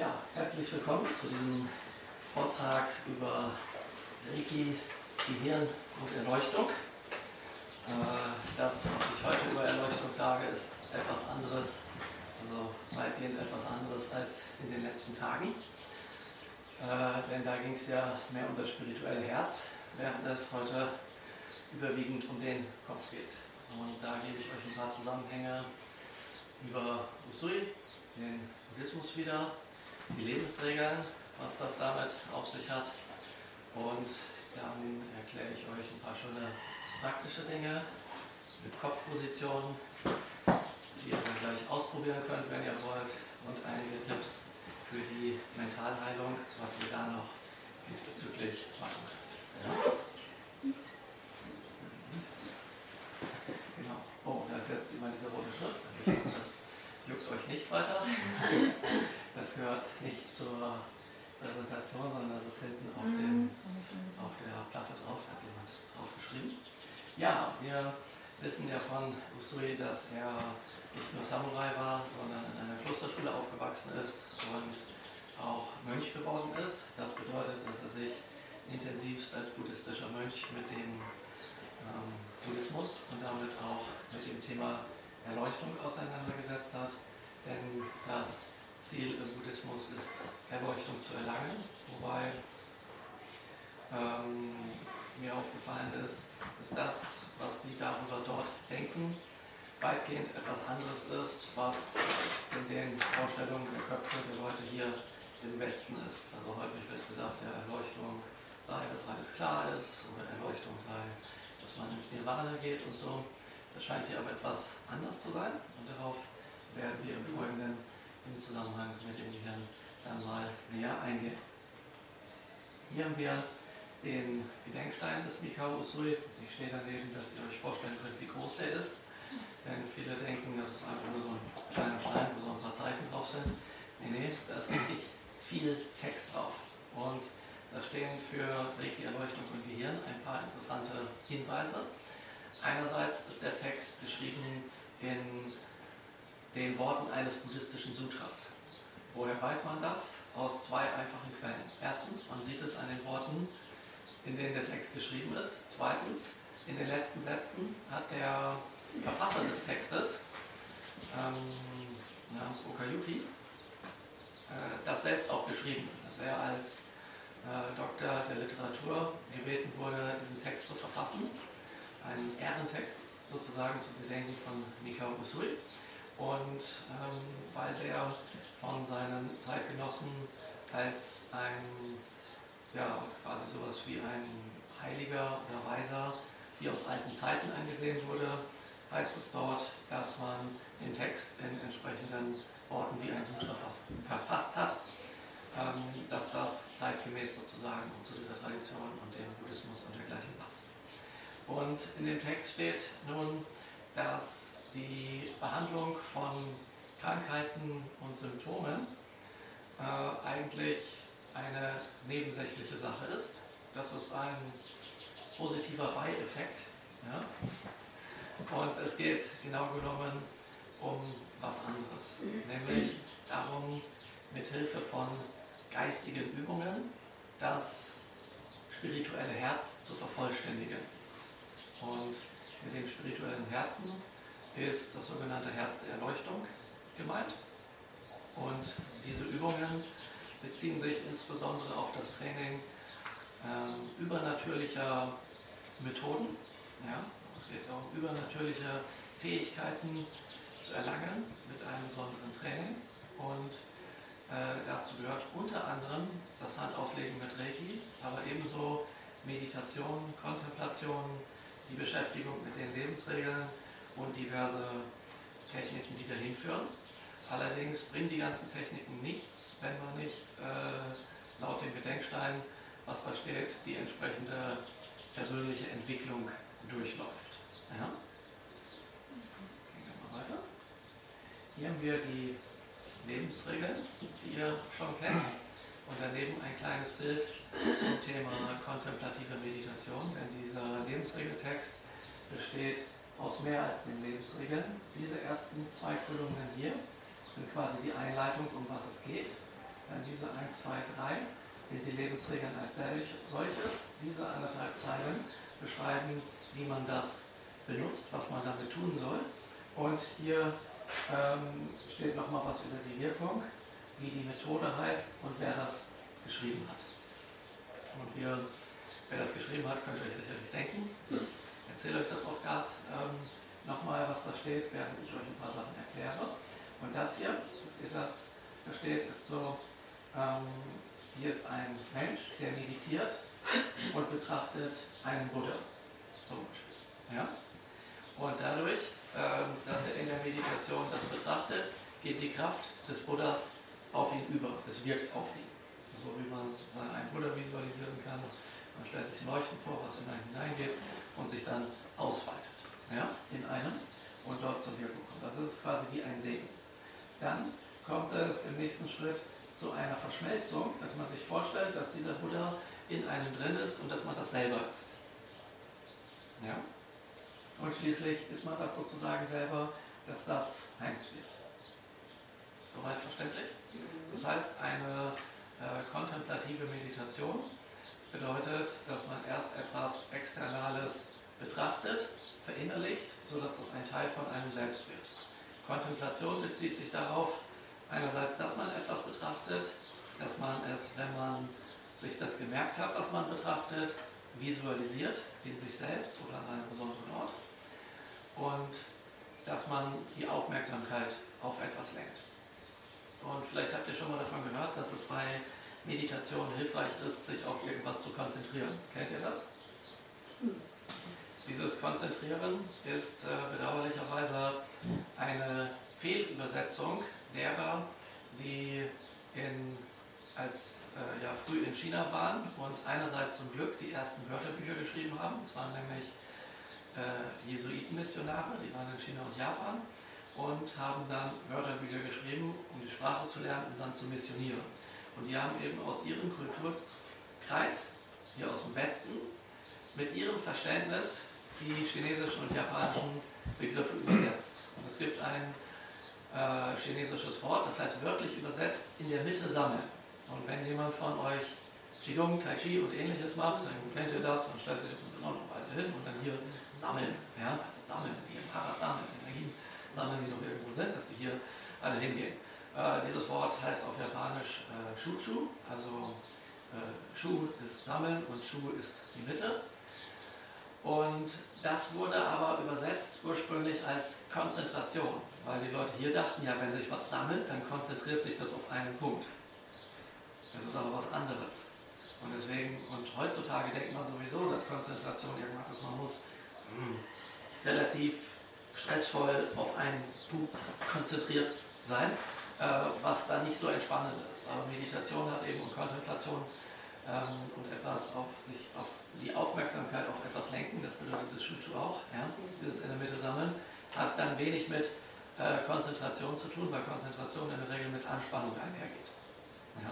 Ja, herzlich willkommen zu diesem Vortrag über Reiki, Gehirn und Erleuchtung. Äh, das, was ich heute über Erleuchtung sage, ist etwas anderes, also weitgehend etwas anderes als in den letzten Tagen. Äh, denn da ging es ja mehr um das spirituelle Herz, während es heute überwiegend um den Kopf geht. Und da gebe ich euch ein paar Zusammenhänge über Usui, den Buddhismus wieder, die Lebensregeln, was das damit auf sich hat. Und dann erkläre ich euch ein paar schöne praktische Dinge mit Kopfpositionen, die ihr dann gleich ausprobieren könnt, wenn ihr wollt. Und einige Tipps für die Mentalheilung, was ihr da noch diesbezüglich machen könnt. Ja? Genau. Oh, da ist jetzt immer diese rote Schrift. Das juckt euch nicht weiter. Das gehört nicht zur Präsentation, sondern das ist hinten auf, dem, auf der Platte drauf, hat jemand draufgeschrieben. Ja, wir wissen ja von Usui, dass er nicht nur Samurai war, sondern in einer Klosterschule aufgewachsen ist und auch Mönch geworden ist. Das bedeutet, dass er sich intensivst als buddhistischer Mönch mit dem ähm, Buddhismus und damit auch mit dem Thema Erleuchtung auseinandergesetzt hat. Denn das Ziel im Buddhismus ist, Erleuchtung zu erlangen, wobei ähm, mir aufgefallen ist, dass das, was die darüber dort denken, weitgehend etwas anderes ist, was in den Vorstellungen der Köpfe der Leute hier im Westen ist. Also häufig wird gesagt, ja, Erleuchtung sei, dass alles klar ist, oder Erleuchtung sei, dass man ins Nirvana geht und so. Das scheint hier aber etwas anders zu sein und darauf werden wir im Folgenden im Zusammenhang mit dem Gehirn dann mal näher eingehen. Hier haben wir den Gedenkstein des Mikao Usui. Ich stehe daneben, dass ihr euch vorstellen könnt, wie groß der ist. Denn viele denken, das ist einfach nur so ein kleiner Stein, wo so ein paar Zeichen drauf sind. Nee, nee, da ist richtig viel Text drauf. Und da stehen für Reiki, Erleuchtung und Gehirn ein paar interessante Hinweise. Einerseits ist der Text geschrieben in den Worten eines buddhistischen Sutras. Woher weiß man das? Aus zwei einfachen Quellen. Erstens, man sieht es an den Worten, in denen der Text geschrieben ist. Zweitens, in den letzten Sätzen hat der Verfasser des Textes, ähm, namens Okayuki, äh, das selbst auch geschrieben, dass er als äh, Doktor der Literatur gebeten wurde, diesen Text zu verfassen. Ein Ehrentext sozusagen zu Gedenken von Mikao Usui. Und ähm, weil der von seinen Zeitgenossen als ein, ja, quasi sowas wie ein Heiliger oder Weiser, wie aus alten Zeiten angesehen wurde, heißt es dort, dass man den Text in entsprechenden Worten wie ein Sutra verfasst hat, ähm, dass das zeitgemäß sozusagen zu dieser Tradition und dem Buddhismus und dergleichen passt. Und in dem Text steht nun, dass die Behandlung von Krankheiten und Symptomen äh, eigentlich eine nebensächliche Sache ist. Das ist ein positiver Beieffekt. Ja? Und es geht genau genommen um was anderes, nämlich darum, mit Hilfe von geistigen Übungen das spirituelle Herz zu vervollständigen. Und mit dem spirituellen Herzen ist das sogenannte Herz der Erleuchtung gemeint. Und diese Übungen beziehen sich insbesondere auf das Training ähm, übernatürlicher Methoden. Ja? Es geht darum, übernatürliche Fähigkeiten zu erlangen mit einem besonderen Training. Und äh, dazu gehört unter anderem das Handauflegen mit Reiki, aber ebenso Meditation, Kontemplation, die Beschäftigung mit den Lebensregeln und diverse Techniken, die dahin führen. Allerdings bringen die ganzen Techniken nichts, wenn man nicht äh, laut dem Gedenkstein, was da steht, die entsprechende persönliche Entwicklung durchläuft. Ja? Gehen wir mal weiter. Hier haben wir die Lebensregeln, die ihr schon kennt. Und daneben ein kleines Bild zum Thema kontemplative Meditation, denn dieser Lebensregeltext besteht aus mehr als den Lebensregeln. Diese ersten zwei Füllungen hier sind quasi die Einleitung, um was es geht. Dann diese 1, 2, 3 sind die Lebensregeln als solches. Diese anderthalb Zeilen beschreiben, wie man das benutzt, was man damit tun soll. Und hier ähm, steht nochmal was über die Wirkung, wie die Methode heißt und wer das geschrieben hat. Und wir, wer das geschrieben hat, könnt ihr euch sicherlich denken. Erzähle euch das auch gerade ähm, nochmal, was da steht, während ich euch ein paar Sachen erkläre. Und das hier, dass ihr das versteht, ist so, ähm, hier ist ein Mensch, der meditiert und betrachtet einen Buddha zum Beispiel. Ja? Und dadurch, ähm, dass er in der Meditation das betrachtet, geht die Kraft des Buddhas auf ihn über. Es wirkt auf ihn. So wie man einen Buddha visualisieren kann. Man stellt sich ein Leuchten vor, was in einen hineingeht und sich dann ausweitet. Ja? In einem und dort zur Wirkung kommt. Also das ist quasi wie ein Segen. Dann kommt es im nächsten Schritt zu einer Verschmelzung, dass man sich vorstellt, dass dieser Buddha in einem drin ist und dass man das selber ist. Ja? Und schließlich ist man das sozusagen selber, dass das eins wird. Soweit verständlich? Das heißt, eine äh, kontemplative Meditation bedeutet, dass man erst etwas Externales betrachtet, verinnerlicht, sodass das ein Teil von einem selbst wird. Kontemplation bezieht sich darauf, einerseits, dass man etwas betrachtet, dass man es, wenn man sich das gemerkt hat, was man betrachtet, visualisiert in sich selbst oder an einem besonderen Ort und dass man die Aufmerksamkeit auf etwas lenkt. Und vielleicht habt ihr schon mal davon gehört, dass es bei Meditation hilfreich ist, sich auf irgendwas zu konzentrieren. Kennt ihr das? Dieses Konzentrieren ist äh, bedauerlicherweise eine Fehlübersetzung derer, die in, als äh, ja, früh in China waren und einerseits zum Glück die ersten Wörterbücher geschrieben haben. Das waren nämlich äh, Jesuitenmissionare, die waren in China und Japan und haben dann Wörterbücher geschrieben, um die Sprache zu lernen und dann zu missionieren. Und die haben eben aus ihrem Kulturkreis, hier aus dem Westen, mit ihrem Verständnis die chinesischen und japanischen Begriffe übersetzt. Und es gibt ein äh, chinesisches Wort, das heißt wörtlich übersetzt, in der Mitte sammeln. Und wenn jemand von euch Qigong, Tai Chi und ähnliches macht, dann kennt ihr das und stellt sich in besonderer Weise hin und dann hier sammeln. Ja, ist sammeln? Hier Fahrrad sammeln, Energien sammeln, die noch irgendwo sind, dass die hier alle hingehen. Äh, dieses Wort heißt auf Japanisch äh, also äh, Shu ist sammeln und Shu ist die Mitte. Und das wurde aber übersetzt ursprünglich als Konzentration, weil die Leute hier dachten, ja, wenn sich was sammelt, dann konzentriert sich das auf einen Punkt. Das ist aber was anderes. Und deswegen, und heutzutage denkt man sowieso, dass Konzentration irgendwas ist, man muss mh, hm, relativ stressvoll auf einen Punkt konzentriert sein, was da nicht so entspannend ist. Aber Meditation hat eben und Kontemplation ähm, und etwas auf sich, auf die Aufmerksamkeit auf etwas lenken, das bedeutet das Schutschu auch, ja, dieses in der Mitte sammeln, hat dann wenig mit äh, Konzentration zu tun, weil Konzentration in der Regel mit Anspannung einhergeht. Ja.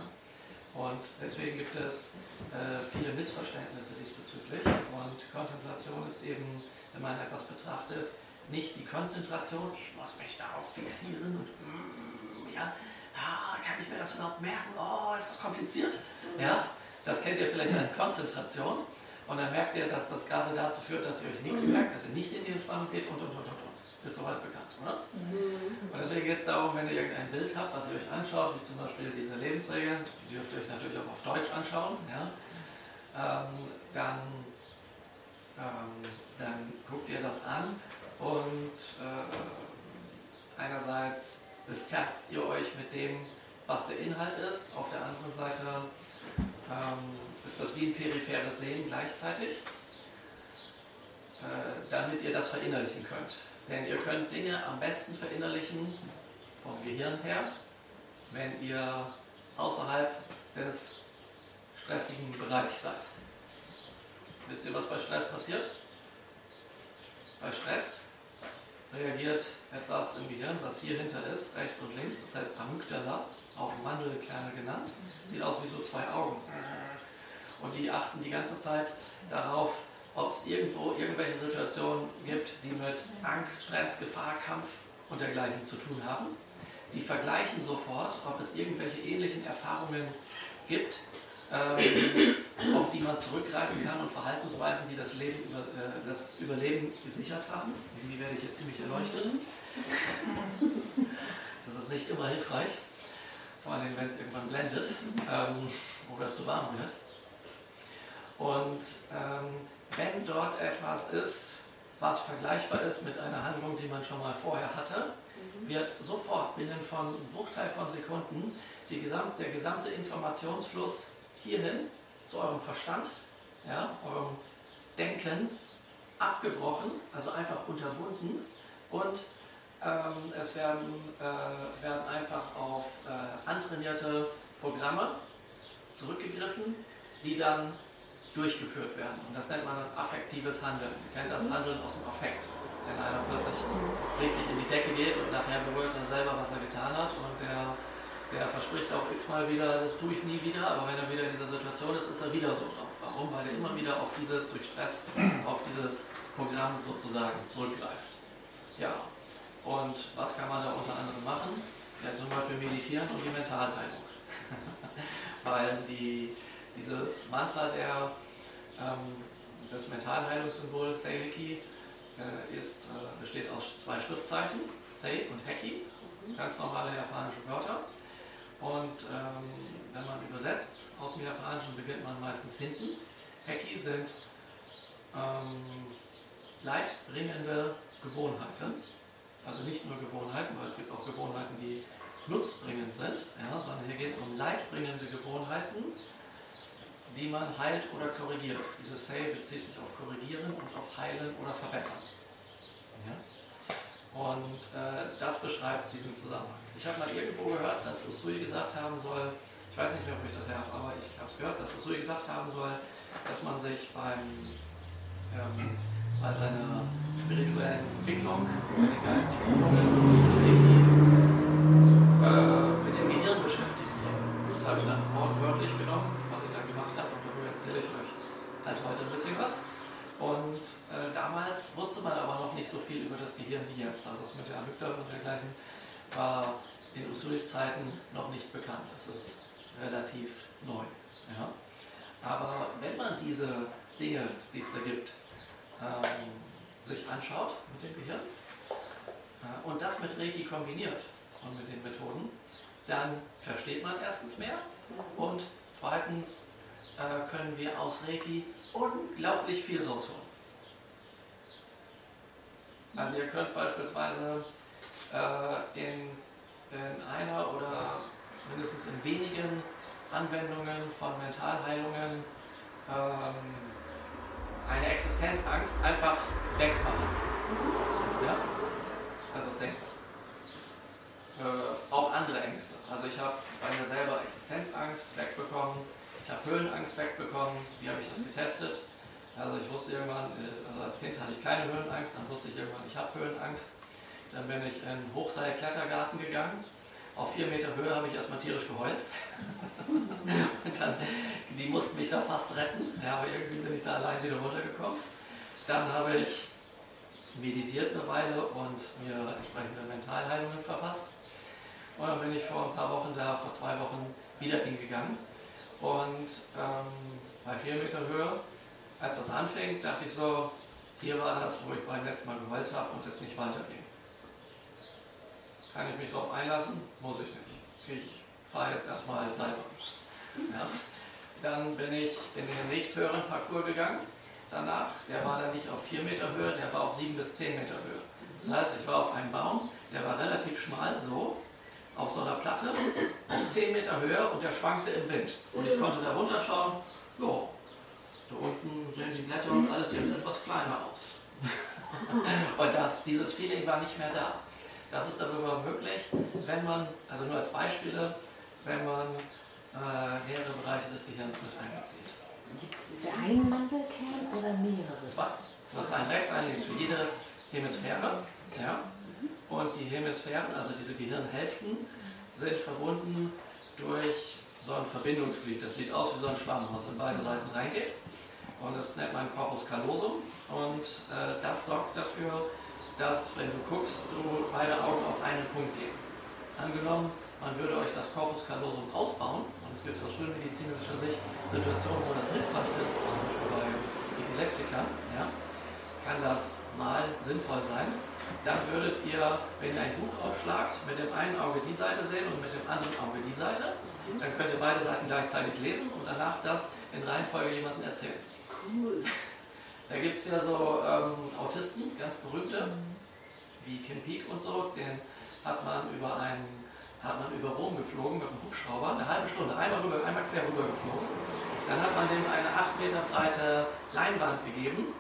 Und deswegen gibt es äh, viele Missverständnisse diesbezüglich. Und Kontemplation ist eben, wenn man etwas betrachtet, nicht die Konzentration, ich muss mich darauf fixieren und mm, ja, ah, kann ich mir das überhaupt merken? Oh, ist das kompliziert? Ja, das kennt ihr vielleicht als Konzentration. Und dann merkt ihr, dass das gerade dazu führt, dass ihr euch nichts merkt, dass ihr nicht in die Entspannung geht und und und und und. Ist soweit bekannt, oder? Mhm. Und deswegen geht es darum, wenn ihr irgendein Bild habt, was ihr euch anschaut, wie zum Beispiel diese Lebensregeln, die dürft ihr euch natürlich auch auf Deutsch anschauen, ja? Ähm, dann, ähm, dann guckt ihr das an und äh, einerseits befasst ihr euch mit dem, was der Inhalt ist, auf der anderen Seite ähm, ist das wie ein peripheres Sehen gleichzeitig, äh, damit ihr das verinnerlichen könnt. Denn ihr könnt Dinge am besten verinnerlichen vom Gehirn her, wenn ihr außerhalb des stressigen Bereichs seid. Wisst ihr, was bei Stress passiert? Bei Stress reagiert etwas im Gehirn, was hier hinter ist, rechts und links, das heißt Amygdala, auch Mandelkerne genannt, sieht aus wie so zwei Augen. Und die achten die ganze Zeit darauf, ob es irgendwo irgendwelche Situationen gibt, die mit Angst, Stress, Gefahr, Kampf und dergleichen zu tun haben. die vergleichen sofort, ob es irgendwelche ähnlichen Erfahrungen gibt, ähm, auf die man zurückgreifen kann und Verhaltensweisen, die das, Leben äh, das Überleben gesichert haben. Irgendwie werde ich jetzt ziemlich erleuchtet. Das ist nicht immer hilfreich, vor allem wenn es irgendwann blendet ähm, oder zu warm wird. Und ähm, wenn dort etwas ist, was vergleichbar ist mit einer Handlung, die man schon mal vorher hatte, mhm. wird sofort binnen von einem Bruchteil von Sekunden gesamt, der gesamte Informationsfluss hierhin zu eurem Verstand, ja, eurem Denken abgebrochen, also einfach unterbunden und ähm, es werden, äh, werden einfach auf äh, antrainierte Programme zurückgegriffen, die dann durchgeführt werden. Und das nennt man affektives Handeln. Ihr kennt das mhm. Handeln aus dem Affekt. Wenn einer plötzlich richtig in die Decke geht und nachher berührt er selber, was er getan hat und der, der verspricht auch x-mal wieder, das tue ich nie wieder, aber wenn er wieder in dieser Situation ist, ist er wieder so drauf. Warum? Weil er immer wieder auf dieses, durch Stress, auf dieses Programm sozusagen zurückgreift. Ja, und was kann man da unter anderem machen? Ja, zum Beispiel meditieren und die Mentalheilung. Weil die, dieses Mantra der, ähm, des Mentalheilungssymbols Seiheki äh, ist, äh, besteht aus zwei Schriftzeichen, Sei und Heki, ganz normale japanische Wörter. Und ähm, wenn man dem Japanischen, beginnt man meistens hinten. Heki sind ähm, leidbringende Gewohnheiten. Also nicht nur Gewohnheiten, weil es gibt auch Gewohnheiten, die nutzbringend sind, ja, sondern hier geht es um leidbringende Gewohnheiten, die man heilt oder korrigiert. Dieses Say bezieht sich auf korrigieren und auf heilen oder verbessern. Ja? Und äh, das beschreibt diesen Zusammenhang. Ich habe mal irgendwo gehört, dass Usui gesagt haben soll, ich weiß nicht mehr, ob ich das her habe, aber ich habe es gehört, dass Usui gesagt haben soll, dass man sich beim, ähm, bei seiner spirituellen Entwicklung, bei den geistigen Übungen, äh, mit dem Gehirn beschäftigen soll. Das habe ich dann wortwörtlich genommen, was ich dann gemacht habe, und darüber erzähle ich euch halt heute ein bisschen was. Und äh, damals wusste man aber noch nicht so viel über das Gehirn wie jetzt. Also das mit der Amygdala und dergleichen war in Usulis Zeiten noch nicht bekannt. Das ist relativ neu. Ja? Aber wenn man diese Dinge, die es da gibt, ähm, sich anschaut mit dem Gehirn äh, und das mit Reiki kombiniert und mit den Methoden, dann versteht man erstens mehr und zweitens äh, können wir aus Reiki unglaublich viel rausholen. Also ihr könnt beispielsweise äh, in, in einer oder mindestens in wenigen Anwendungen von Mentalheilungen ähm, eine Existenzangst einfach wegmachen. Ja? Das ist denkbar. Äh, auch andere Ängste. Also ich habe bei mir selber Existenzangst wegbekommen ich habe Höhenangst wegbekommen. Wie habe ich das getestet? Also ich wusste irgendwann, äh, also als Kind hatte ich keine Höhenangst, dann wusste ich irgendwann, ich habe Höhenangst. Dann bin ich in den Hochseil-Klettergarten gegangen. Auf vier Meter Höhe habe ich erstmal tierisch geheult. und dann, die mussten mich da fast retten. Ja, aber irgendwie bin ich da allein wieder runtergekommen. Dann habe ich meditiert eine Weile und mir entsprechende Mentalheilungen verfasst. Und dann bin ich vor ein paar Wochen da, vor zwei Wochen, wieder hingegangen und ähm, bei 4 Meter Höhe, als das anfing, dachte ich so, hier war das, wo ich beim letzten Mal geheult habe und es nicht weiterging. Kann ich mich darauf einlassen? Muss ich nicht. Ich fahre jetzt erstmal selber. Ja. Dann bin ich in den nächsthöheren Parcours gegangen. Danach, der war dann nicht auf 4 Meter Höhe, der war auf 7 bis 10 Meter Höhe. Das heißt, ich war auf einem Baum, der war relativ schmal, so, auf so einer Platte auf 10 Meter Höhe und der schwankte im Wind. Und ich konnte da runterschauen, jo, da unten sehen die Blätter und alles jetzt etwas kleiner aus. und das, dieses Feeling war nicht mehr da. Das ist darüber möglich, wenn man, also nur als Beispiele, wenn man äh, mehrere Bereiche des Gehirns mit einbezieht. Gibt es einen Mandelkern oder mehrere? Zwei. Das ist ein rechts, ein links für jede Hemisphäre. Ja? Und die Hemisphären, also diese Gehirnhälften, sind verbunden durch so ein Verbindungsglied. Das sieht aus wie so ein Schwamm, was in beide Seiten reingeht. Und das nennt man Corpus callosum. Und äh, das sorgt dafür, dass, wenn du guckst, du beide Augen auf einen Punkt gehen. Angenommen, man würde euch das Corpus callosum ausbauen, und es gibt aus schulmedizinischer Sicht Situationen, wo das hilfreich ist, zum Beispiel bei Epileptikern, ja, kann das mal sinnvoll sein. Dann würdet ihr, wenn ihr ein Buch aufschlagt, mit dem einen Auge die Seite sehen und mit dem anderen Auge die Seite. Dann könnt ihr beide Seiten gleichzeitig lesen und danach das in Reihenfolge jemandem erzählen. Cool. Da gibt es ja so ähm, Autisten, ganz berühmte, wie Kim Peek und so, den hat man über einen hat man über Rom geflogen mit einem Hubschrauber, eine halbe Stunde, einmal, rüber, einmal quer rüber geflogen. Dann hat man dem eine 8 Meter breite Leinwand gegeben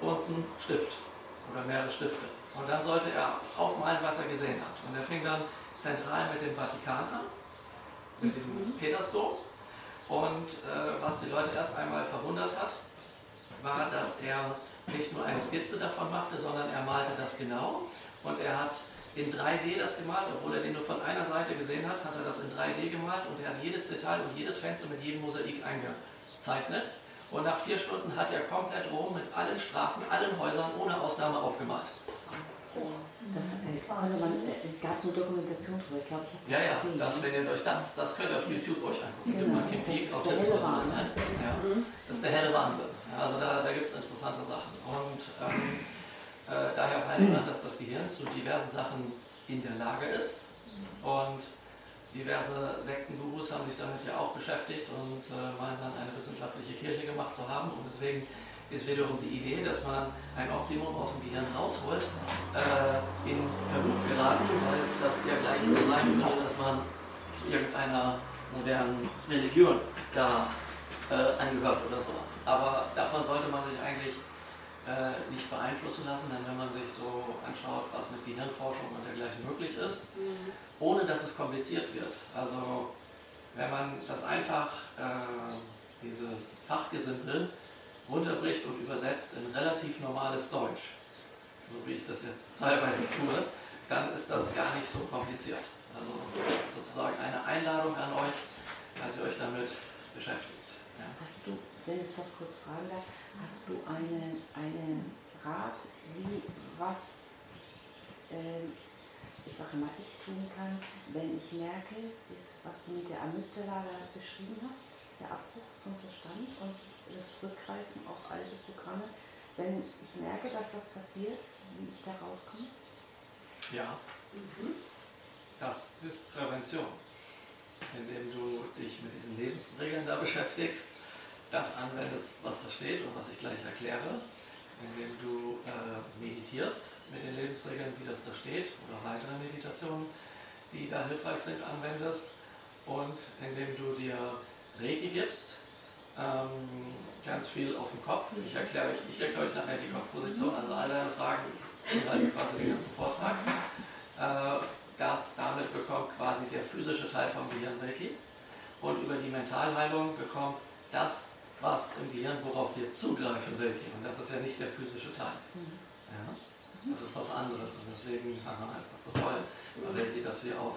und einen Stift oder mehrere Stifte. Und dann sollte er aufmalen, was er gesehen hat. Und er fing dann zentral mit dem Vatikan an, mit dem Petersdom. Und äh, was die Leute erst einmal verwundert hat, war, dass er nicht nur eine Skizze davon machte, sondern er malte das genau. Und er hat in 3D das gemalt, obwohl er den nur von einer Seite gesehen hat, hat er das in 3D gemalt und er hat jedes Detail und jedes Fenster mit jedem Mosaik eingezeichnet. Und nach vier Stunden hat er komplett Rom mit allen Straßen, allen Häusern ohne Ausnahme aufgemalt. Das äh, man, äh, gab es eine Dokumentation drüber, ich glaube, ich habe Ja, ja, gesehen. das, wenn ihr euch das, das könnt ihr auf YouTube euch angucken. Genau, mal Kim das sowas Wahnsinn. ein. Ja. Das ist der helle Wahnsinn. Ja, also da, da gibt es interessante Sachen. Und ähm, äh, daher weiß man, dass das Gehirn zu diversen Sachen in der Lage ist. Und diverse Sektengurus haben sich damit ja auch beschäftigt und äh, meinen dann eine wissenschaftliche Kirche gemacht zu haben. Und deswegen ist wiederum die Idee, dass man ein Optimum aus dem Gehirn rausholt, äh, in Verruf geraten, weil das ja gleich so sein würde, dass man zu irgendeiner modernen Religion da äh, angehört oder sowas. Aber davon sollte man sich eigentlich äh, nicht beeinflussen lassen, denn wenn man sich so anschaut, was mit Gehirnforschung und dergleichen möglich ist, ohne dass es kompliziert wird. Also wenn man das einfach, äh, dieses Fachgesimpel, runterbricht und übersetzt in relativ normales Deutsch, so wie ich das jetzt teilweise tue, dann ist das gar nicht so kompliziert. Also sozusagen eine Einladung an euch, dass ihr euch damit beschäftigt. Ja. Hast du, wenn ich das kurz fragen darf, hast du einen, einen Rat, wie, was, ähm, ich sage mal, ich tun kann, wenn ich merke, das, was du mit der Amygdala da beschrieben hast, dieser Abbruch zum Verstand und das Zurückgreifen auf alte Programme, wenn ich merke, dass das passiert, wie ich da rauskomme? Ja, das ist Prävention. Indem du dich mit diesen Lebensregeln da beschäftigst, das anwendest, was da steht und was ich gleich erkläre, indem du äh, meditierst mit den Lebensregeln, wie das da steht, oder weitere Meditationen, die da hilfreich sind, anwendest. Und indem du dir Reiki gibst, ähm, ganz viel auf dem Kopf. Ich erkläre euch, ich erkläre euch nachher die Kopfposition, also alle Fragen, quasi den ganzen Vortrag. Äh, das damit bekommt quasi der physische Teil vom Gehirn Reiki und über die Mentalheilung bekommt das, was im Gehirn, worauf wir zugreifen, Reiki. Und das ist ja nicht der physische Teil. Ja? Das ist was anderes und deswegen haha, ist das so toll, Reiki, dass wir auf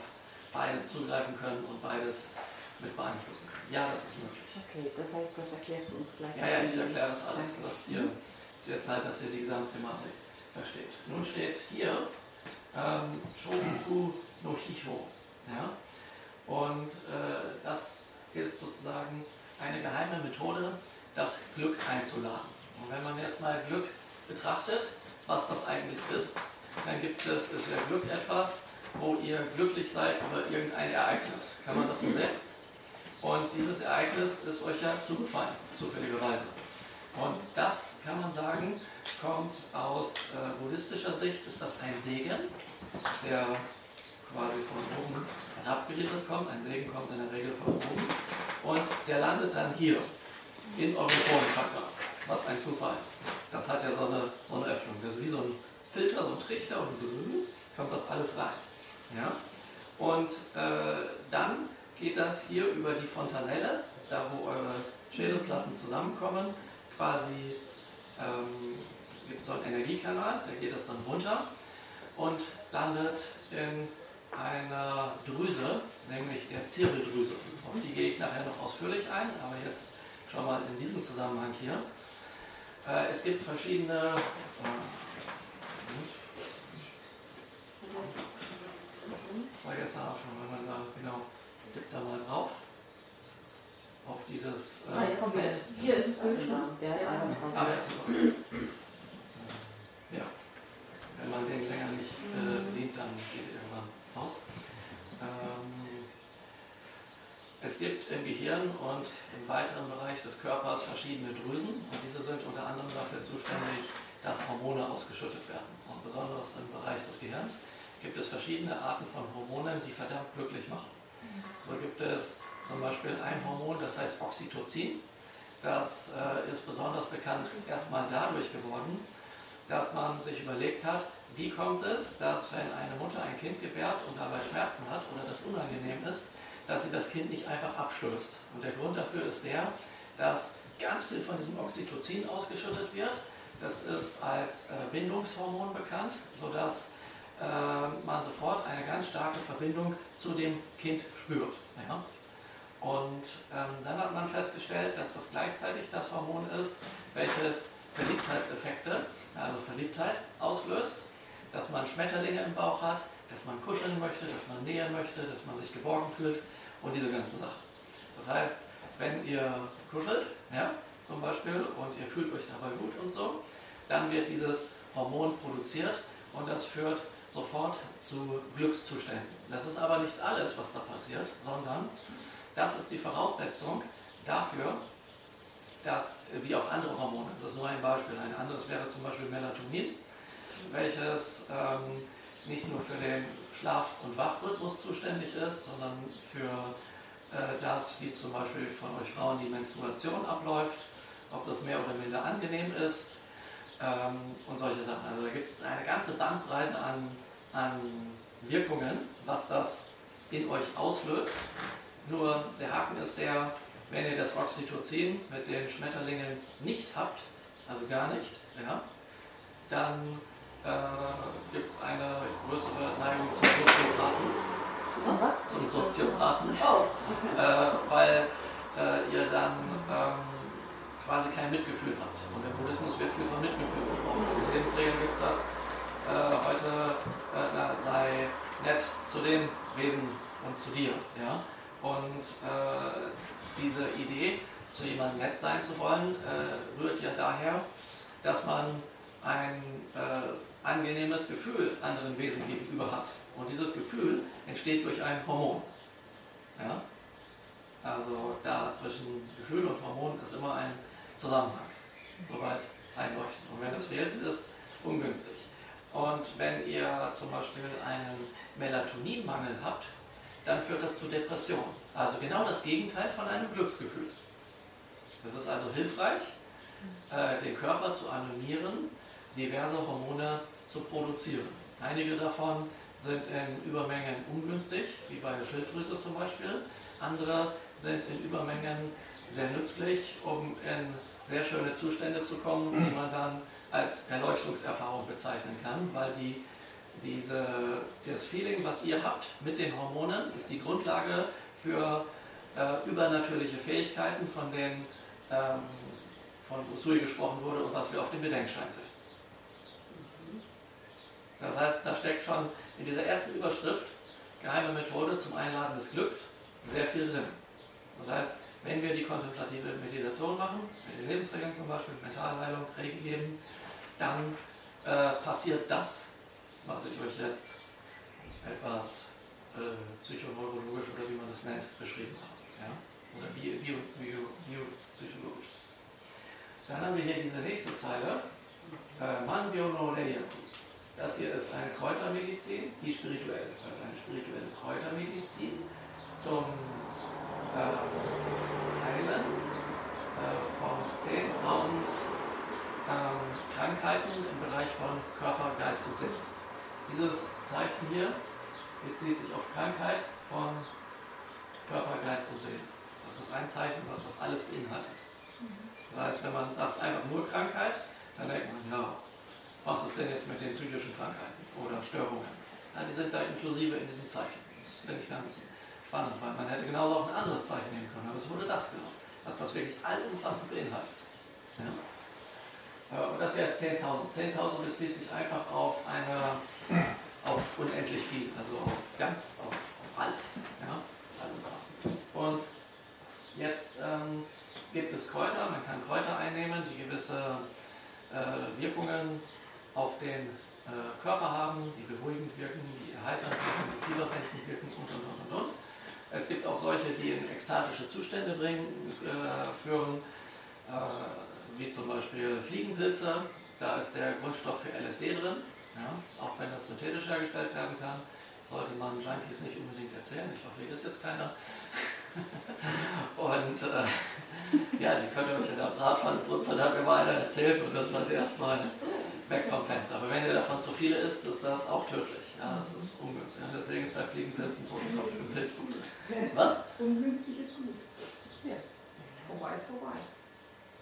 beides zugreifen können und beides mit beeinflussen können. Ja, das ist möglich. Okay, das heißt, das erklärst du uns gleich. Ja, ja, ich erkläre das alles. Das hier ist jetzt Zeit, dass ihr die Gesamtthematik versteht. Nun steht hier ähm, Shofuku no Hicho. Ja? Und äh, das ist sozusagen eine geheime Methode, das Glück einzuladen. Und wenn man jetzt mal Glück betrachtet, was das eigentlich ist, dann gibt es, ist ja Glück etwas, wo ihr glücklich seid über irgendein Ereignis. Kann man das so sehen? Und dieses Ereignis ist euch ja zugefallen, zufälligerweise. Und das kann man sagen, kommt aus äh, buddhistischer Sicht, ist das ein Segen, der quasi von oben herabgerichtet kommt. Ein Segen kommt in der Regel von oben. Und der landet dann hier, in eurem Formchakra. Was ein Zufall. Das hat ja so eine, so eine Öffnung. Das ist wie so ein Filter, so ein Trichter und so kommt das alles rein. Ja? Und äh, dann geht das hier über die Fontanelle, da wo eure Schädelplatten zusammenkommen, quasi ähm, gibt so einen Energiekanal, da geht das dann runter und landet in einer Drüse, nämlich der Zirbeldrüse. Auf die gehe ich nachher noch ausführlich ein, aber jetzt schon mal in diesem Zusammenhang hier. Äh, es gibt verschiedene. Äh, so, vergessen habe, schon, wenn man da, genau, tippt da mal drauf. Auf dieses Ah, jetzt kommt Feld. Hier ist es wenigstens. Ja, ja, Ah, ja. ja, ja. Wenn man den länger nicht äh, bedient, dann geht er irgendwann aus. Ähm, es gibt im Gehirn und im weiteren Bereich des Körpers verschiedene Drüsen und diese sind unter anderem dafür zuständig, dass Hormone ausgeschüttet werden. Und besonders im Bereich des Gehirns gibt es verschiedene Arten von Hormonen, die verdammt glücklich machen. So gibt es zum Beispiel ein Hormon, das heißt Oxytocin. Das äh, ist besonders bekannt erstmal dadurch geworden, dass man sich überlegt hat, wie kommt es, dass wenn eine Mutter ein Kind gebärt und dabei Schmerzen hat oder das unangenehm ist, dass sie das Kind nicht einfach abstößt. Und der Grund dafür ist der, dass ganz viel von diesem Oxytocin ausgeschüttet wird. Das ist als äh, Bindungshormon bekannt, sodass man sofort eine ganz starke Verbindung zu dem Kind spürt. Ja? Und ähm, dann hat man festgestellt, dass das gleichzeitig das Hormon ist, welches Verliebtheitseffekte, also Verliebtheit, auslöst, dass man Schmetterlinge im Bauch hat, dass man kuscheln möchte, dass man nähern möchte, dass man sich geborgen fühlt und diese ganzen Sachen. Das heißt, wenn ihr kuschelt, ja, zum Beispiel, und ihr fühlt euch dabei gut und so, dann wird dieses Hormon produziert und das führt sofort zu Glückszuständen. Das ist aber nicht alles, was da passiert, sondern das ist die Voraussetzung dafür, dass, wie auch andere Hormone, das ist nur ein Beispiel, ein anderes wäre zum Beispiel Melatonin, welches ähm, nicht nur für den Schlaf- und Wachrhythmus zuständig ist, sondern für äh, das, wie zum Beispiel von euch Frauen die Menstruation abläuft, ob das mehr oder minder angenehm ist ähm, und solche Sachen. Also da gibt es eine ganze Bandbreite an, an Wirkungen, was das in euch auslöst. Nur der Haken ist der, wenn ihr das Oxytocin mit den Schmetterlingen nicht habt, also gar nicht, ja, dann äh, gibt es eine größere Neigung zum Soziopathen. Zum was? Zum Soziopathen Oh, äh, weil äh, ihr dann ähm, quasi kein Mitgefühl habt. Und der Buddhismus wird viel von Mitgefühl gesprochen. In den Lebensregeln gibt es das. Äh, heute äh, na, sei nett zu den Wesen und zu dir. Ja? Und äh, diese Idee, zu jemandem nett sein zu wollen, äh, rührt ja daher, dass man ein äh, angenehmes Gefühl anderen Wesen gegenüber hat. Und dieses Gefühl entsteht durch ein Hormon. Ja? Also da zwischen Gefühl und Hormon ist immer ein Zusammenhang. Soweit einleuchtend. Und wenn das fehlt, ist ungünstig. Und wenn ihr zum Beispiel einen Melatoninmangel habt, dann führt das zu Depressionen. Also genau das Gegenteil von einem Glücksgefühl. Es ist also hilfreich, äh, den Körper zu animieren, diverse Hormone zu produzieren. Einige davon sind in Übermengen ungünstig, wie bei der Schilddrüse zum Beispiel. Andere sind in Übermengen sehr nützlich, um in sehr schöne Zustände zu kommen, die man dann als Erleuchtungserfahrung bezeichnen kann, weil die, diese, das Feeling, was ihr habt mit den Hormonen, ist die Grundlage für äh, übernatürliche Fähigkeiten, von denen ähm, von Usui gesprochen wurde und was wir auf dem Bedenkstein sehen. Das heißt, da steckt schon in dieser ersten Überschrift geheime Methode zum Einladen des Glücks sehr viel drin. Das heißt, wenn wir die kontemplative Meditation machen, mit den Lebensregeln zum Beispiel, Mentalheilung, Reiki geben, dann äh, passiert das, was ich euch jetzt etwas äh, psychoneurologisch oder wie man das nennt, beschrieben habe. Ja? Oder bio, bio, bio, biopsychologisch. Dann haben wir hier diese nächste Zeile. Äh, Manbyo no Reyaku. Das hier ist eine Kräutermedizin, die spirituell ist, also eine spirituelle Kräutermedizin zum Heilen äh, von 10.000 ähm, Krankheiten im Bereich von Körper, Geist und Sinn. Dieses Zeichen hier bezieht sich auf Krankheit von Körper, Geist und Seele. Das ist ein Zeichen, was das alles beinhaltet. Das heißt, wenn man sagt einfach nur Krankheit, dann denkt man, ja, was ist denn jetzt mit den psychischen Krankheiten oder Störungen? Ja, die sind da inklusive in diesem Zeichen. Das finde ich ganz spannend, weil man hätte genauso auch ein anderes Zeichen nehmen können, aber es wurde das genommen, dass das wirklich allumfassend beinhaltet. Ja? Und das hier ist 10.000. 10.000 bezieht sich einfach auf eine auf unendlich viel, also auf ganz, auf, auf alles. Ja? Und jetzt ähm, gibt es Kräuter, man kann Kräuter einnehmen, die gewisse äh, Wirkungen auf den äh, Körper haben, die beruhigend wirken, die erheiternd wirken, die fiebersenkend wirken und und und und und. Es gibt auch solche, die in ekstatische Zustände bringen, äh, führen, äh, wie zum Beispiel Fliegenpilze. Da ist der Grundstoff für LSD drin, ja, auch wenn das synthetisch hergestellt werden kann. Sollte man Junkies nicht unbedingt erzählen. Ich hoffe, hier ist jetzt keiner. und äh, ja, die können euch in der Bratpfannenbrutze, da hat mir mal einer erzählt und seid ihr erstmal weg vom Fenster. Aber wenn ihr davon zu viele isst, ist das auch tödlich. Ja, das ist ungünstig. Und deswegen ist bei Fliegenpilzen Totenkopf ein Pilzgut. Was? Ungünstig ist gut. Ja. Vorbei ist vorbei.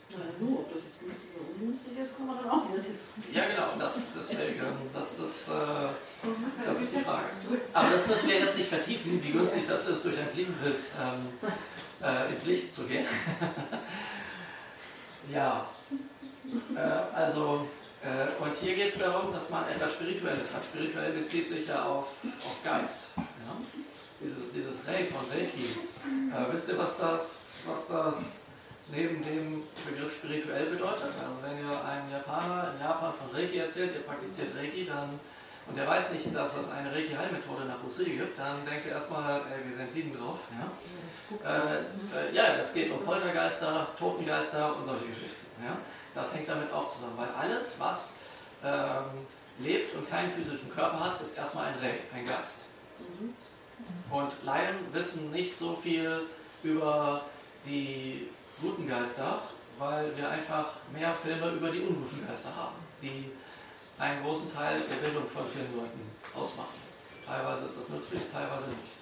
Na, nur, ob das jetzt günstig oder ungünstig ist, kann man dann auch wieder diskutieren. Ja, genau. Das, deswegen, das ist, äh, das ist die Frage. Aber das müssen wir jetzt nicht vertiefen, wie günstig das ist, durch einen Fliegenpilz ähm, äh, ins Licht zu gehen. ja, äh, also und hier geht es darum, dass man etwas Spirituelles hat. Spirituell bezieht sich ja auf, auf Geist. Ja? Dieses, dieses Rei von Reiki. Äh, wisst ihr, was das, was das neben dem Begriff spirituell bedeutet? Also wenn ihr einem Japaner in Japan von Reiki erzählt, ihr praktiziert Reiki, dann und der weiß nicht, dass es eine Reiki-Heilmethode nach Usui gibt, dann denkt er erstmal, äh, wir sind Dieben drauf. Ja? Äh, äh, ja, es geht um Poltergeister, Totengeister und solche Geschichten. Ja? Das hängt damit auch zusammen, weil alles, was ähm, lebt und keinen physischen Körper hat, ist erstmal ein Rei, ein Geist. Und Laien wissen nicht so viel über die guten Geister, weil wir einfach mehr Filme über die unguten Geister haben, die einen großen Teil der Bildung von vielen Leuten ausmachen. Teilweise ist das nützlich, teilweise nicht.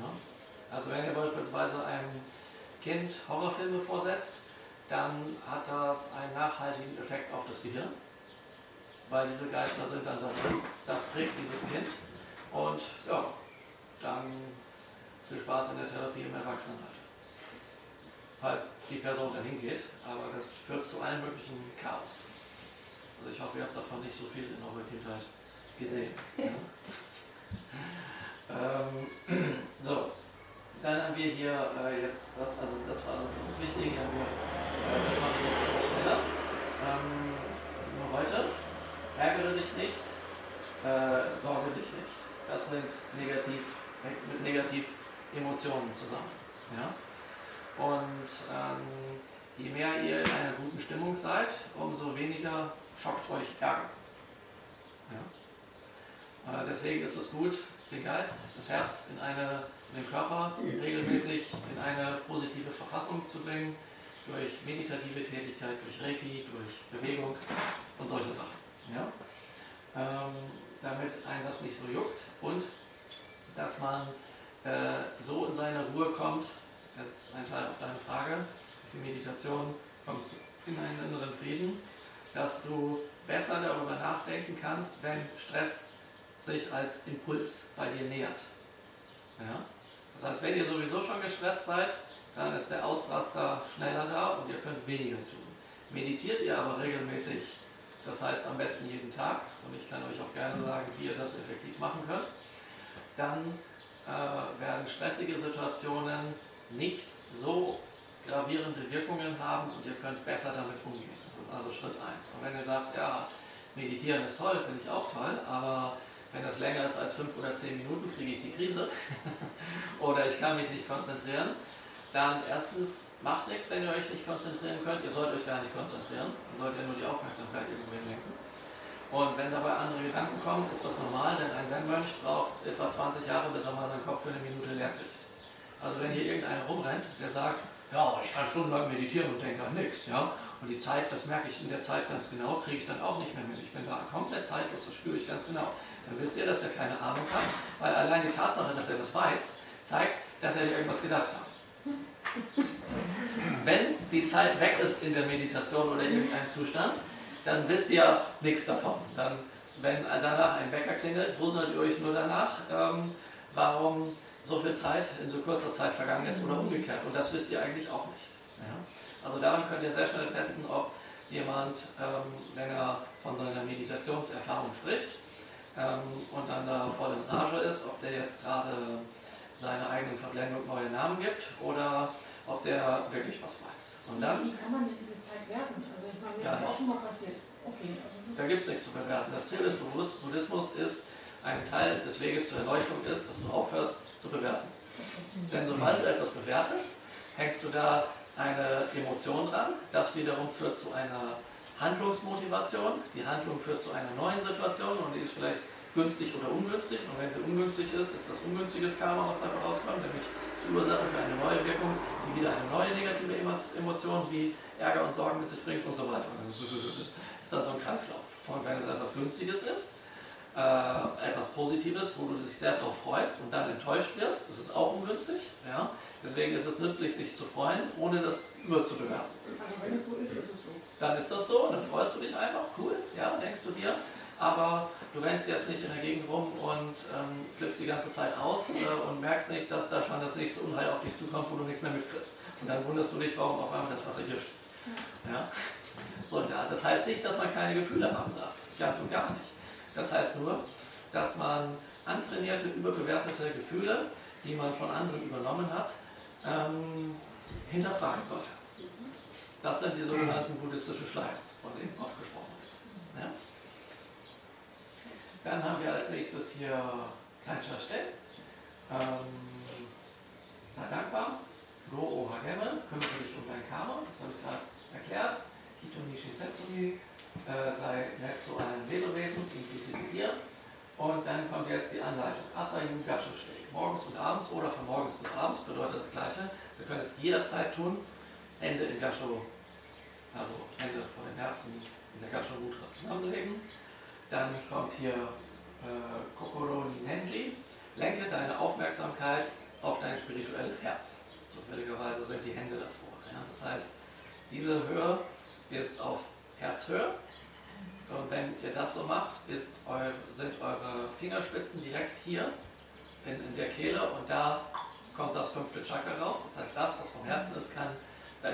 Ja? Also wenn ihr beispielsweise einem Kind Horrorfilme vorsetzt, dann hat das einen nachhaltigen Effekt auf das Gehirn, weil diese Geister sind dann das, das prägt dieses Kind und ja, dann viel Spaß in der Therapie im Erwachsenenalter. Falls die Person dahin geht, aber das führt zu allen möglichen Chaos. Also ich hoffe, ihr habt davon nicht so viel in eurer Kindheit gesehen. Ja? ähm, so, dann haben wir hier äh, jetzt das, also das war also das Wichtige, haben wir, äh, das mache ich jetzt schneller. Ähm, nur heute, ärgere dich nicht, äh, sorge dich nicht. Das sind negativ, mit negativ Emotionen zusammen. Ja? Und ähm, je mehr ihr in einer guten Stimmung seid, umso weniger schockt euch Ärger. Ja? Äh, deswegen ist es gut, den Geist, das Herz in eine den Körper regelmäßig in eine positive Verfassung zu bringen, durch meditative Tätigkeit, durch Reiki, durch Bewegung und solche Sachen. Ja? Ähm, damit ein das nicht so juckt und dass man äh, so in seine Ruhe kommt, jetzt ein Teil auf deine Frage, die Meditation kommst du in einen inneren Frieden, dass du besser darüber nachdenken kannst, wenn Stress sich als Impuls bei dir nähert. Ja? Das heißt, wenn ihr sowieso schon gestresst seid, dann ist der Ausraster schneller da und ihr könnt weniger tun. Meditiert ihr aber regelmäßig, das heißt am besten jeden Tag, und ich kann euch auch gerne sagen, wie ihr das effektiv machen könnt, dann äh, werden stressige Situationen nicht so gravierende Wirkungen haben und ihr könnt besser damit umgehen. Das ist also Schritt 1. Und wenn ihr sagt, ja, meditieren ist toll, finde ich auch toll, aber wenn das länger ist als fünf oder zehn Minuten, kriege ich die Krise. oder ich kann mich nicht konzentrieren. Dann erstens, macht nichts, wenn ihr euch nicht konzentrieren könnt. Ihr sollt euch gar nicht konzentrieren. Ihr sollt ja nur die Aufmerksamkeit irgendwo lenken. Und wenn dabei andere Gedanken kommen, ist das normal, denn ein Zen-Mönch braucht etwa 20 Jahre, bis er mal seinen Kopf für eine Minute leer kriegt. Also wenn hier irgendeiner rumrennt, der sagt, ja, ich kann stundenlang meditieren und denke an nichts, ja, und die Zeit, das merke ich in der Zeit ganz genau, kriege ich dann auch nicht mehr mit. Ich bin da komplett zeitlos, das spüre ich ganz genau dann wisst ihr, dass er keine Ahnung hat, weil allein die Tatsache, dass er das weiß, zeigt, dass er dir irgendwas gedacht hat. Wenn die Zeit weg ist in der Meditation oder in irgendeinem Zustand, dann wisst ihr nichts davon. Dann, wenn danach ein Wecker klingelt, wundert ihr euch nur danach, ähm, warum so viel Zeit in so kurzer Zeit vergangen ist oder umgekehrt. Und das wisst ihr eigentlich auch nicht. Ja? Also daran könnt ihr sehr schnell testen, ob jemand, ähm, wenn er von seiner Meditationserfahrung spricht, ähm, und dann da voll in Rage ist, ob der jetzt gerade seiner eigenen Verblendung neue Namen gibt oder ob der wirklich was weiß. Und dann, Wie kann man denn diese Zeit werten? Also ich meine, mir Ja, ist das auch schon mal passiert. Okay, also das da gibt es nichts zu bewerten. Das Ziel des Buddhismus ist, ein Teil des Weges zur Erleuchtung ist, dass du aufhörst zu bewerten. Denn sobald du etwas bewertest, hängst du da eine Emotion dran. Das wiederum führt zu einer Handlungsmotivation. Die Handlung führt zu einer neuen Situation und die ist vielleicht günstig oder ungünstig. Und wenn sie ungünstig ist, ist das ungünstiges Karma, was dabei rauskommt, nämlich die Ursache für eine neue Wirkung, die wieder eine neue negative Emo- Emotion wie Ärger und Sorgen mit sich bringt und so weiter. Das ist dann so ein Kreislauf. Und wenn es etwas Günstiges ist, äh, etwas Positives, wo du dich sehr darauf freust und dann enttäuscht wirst, das ist auch ungünstig. Ja? Deswegen ist es nützlich, sich zu freuen, ohne das überzubewerten. Also wenn es so ist, ist es so. Dann ist das so und dann freust du dich einfach, cool, ja, denkst du dir. Aber du rennst jetzt nicht in der Gegend rum und ähm, flippst die ganze Zeit aus äh, und merkst nicht, dass da schon das nächste Unheil auf dich zukommt, wo du nichts mehr mitkriegst. Und dann wunderst du dich, warum auf einmal das Wasser hier steht. Ja? So, das heißt nicht, dass man keine Gefühle haben darf. Ganz und gar nicht. Das heißt nur, dass man antrainierte, überbewertete Gefühle, die man von anderen übernommen hat, ähm, hinterfragen sollte. Das sind die sogenannten buddhistischen Schleier, von denen oft gesprochen wird. Ja? Dann haben wir als nächstes hier Kancha Stell. Ähm, sei dankbar. Go o Hageme, kümmere dich um dein Karma, das habe ich gerade erklärt. Kito Nishi Setsumi, äh, sei nett zu allen Lebewesen, inklusive dir. Und dann kommt jetzt die Anleitung. Asayu Gasho Stei. Morgens und abends oder von morgens bis abends bedeutet das Gleiche. Wir können es jederzeit tun. Hände in Gasho, also Hände vor dem Herzen in der Gasho Mudra zusammenlegen. Dann kommt hier äh, Kokoro ni Nenji. Lenke deine Aufmerksamkeit auf dein spirituelles Herz. Zufälligerweise sind die Hände davor. Ja? Das heißt, diese Höhe ist auf Herzhöhe. Und wenn ihr das so macht, ist eu, sind eure Fingerspitzen direkt hier in, in der Kehle und da kommt das fünfte Chakra raus. Das heißt, das, was vom Herzen ist, kann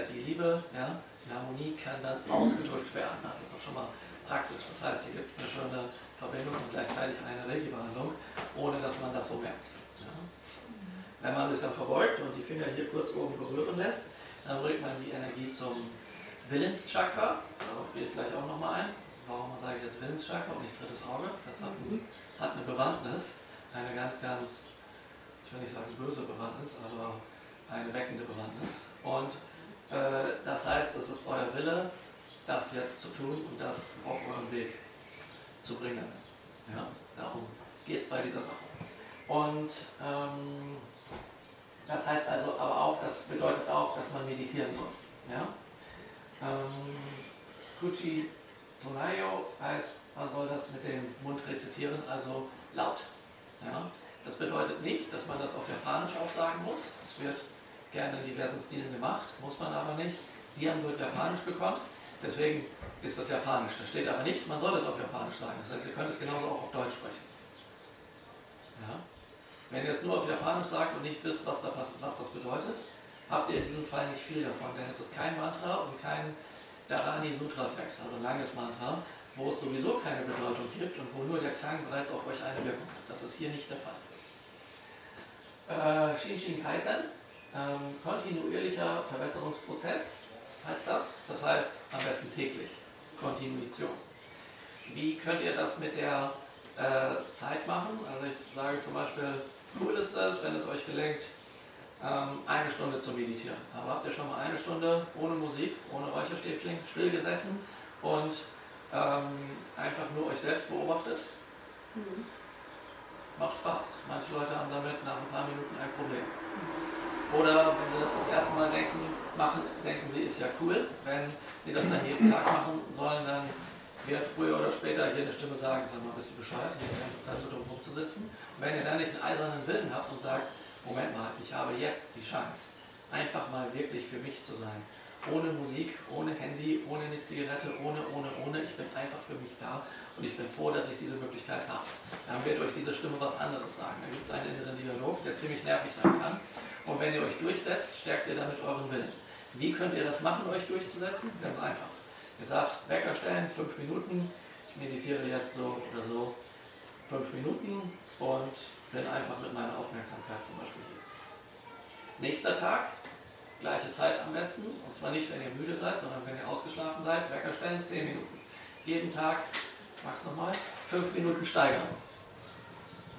die Liebe, ja, die Harmonie kann dann ausgedrückt werden. Das ist doch schon mal praktisch. Das heißt, hier gibt es eine schöne Verbindung und gleichzeitig eine Regie-Behandlung, ohne dass man das so merkt. Ja. Wenn man sich dann verbeugt und die Finger hier kurz oben berühren lässt, dann bringt man die Energie zum Willenschakra. Darauf gehe ich gleich auch nochmal ein. Warum sage ich jetzt Willenschakra und nicht drittes Auge? Das hat, ein, hat eine Bewandtnis, eine ganz, ganz, ich will nicht sagen böse Bewandtnis, aber eine weckende Bewandtnis. Und äh, das heißt, es ist euer Wille, das jetzt zu tun und das auf euren Weg zu bringen. Ja, darum geht es bei dieser Sache. Und ähm, das heißt also aber auch, das bedeutet auch, dass man meditieren soll. Ja? Ähm, Kuchi Tonayo heißt, man soll das mit dem Mund rezitieren, also laut. Ja? Das bedeutet nicht, dass man das auf Japanisch auch sagen muss. Das wird gerne in diversen Stilen gemacht, muss man aber nicht. Die haben nur Japanisch gekonnt, deswegen ist das Japanisch. Da steht aber nicht, man soll es auf Japanisch sagen. Das heißt, ihr könnt es genauso auch auf Deutsch sprechen. Ja? Wenn ihr es nur auf Japanisch sagt und nicht wisst, was, da, pass- was das bedeutet, habt ihr in diesem Fall nicht viel davon, denn es ist kein Mantra und kein Dharani Sutra Text, also langes Mantra, wo es sowieso keine Bedeutung gibt und wo nur der Klang bereits auf euch eine Wirkung hat. Das ist hier nicht der Fall. Äh, Shinshin Kaizen, ähm, kontinuierlicher Verbesserungsprozess heißt das. Das heißt am besten täglich. Kontinuation. Wie könnt ihr das mit der äh, Zeit machen? Also ich sage zum Beispiel, cool ist es, wenn es euch gelingt, eine Stunde zu meditieren. Aber habt ihr schon mal eine Stunde ohne Musik, ohne Räucherstäbchen, still gesessen und ähm, einfach nur euch selbst beobachtet? Macht Spaß. Manche Leute haben damit nach ein paar Minuten ein Problem. Oder wenn sie das das erste Mal denken, machen, denken sie, ist ja cool. Wenn sie das dann jeden Tag machen sollen, dann wird früher oder später hier eine Stimme sagen, sag mal, bist du bescheuert, hier die ganze Zeit so dumm rumzusitzen. Und wenn ihr dann nicht einen eisernen Willen habt und sagt, Moment mal, ich habe jetzt die Chance, einfach mal wirklich für mich zu sein. Ohne Musik, ohne Handy, ohne eine Zigarette, ohne, ohne, ohne. Ich bin einfach für mich da und ich bin froh, dass ich diese Möglichkeit habe. Dann wird euch diese Stimme was anderes sagen. Da gibt es einen inneren Dialog, der ziemlich nervig sein kann. Und wenn ihr euch durchsetzt, stärkt ihr damit euren Willen. Wie könnt ihr das machen, euch durchzusetzen? Ganz einfach. Ihr sagt, Wecker stellen, fünf Minuten, ich meditiere jetzt so oder so fünf Minuten und bin einfach mit meiner Aufmerksamkeit zum Beispiel hier. Nächster Tag, gleiche Zeit am besten, und zwar nicht, wenn ihr müde seid, sondern wenn ihr ausgeschlafen seid, Wecker stellen, 10 Minuten. Jeden Tag, magst nochmal, 5 Minuten steigern.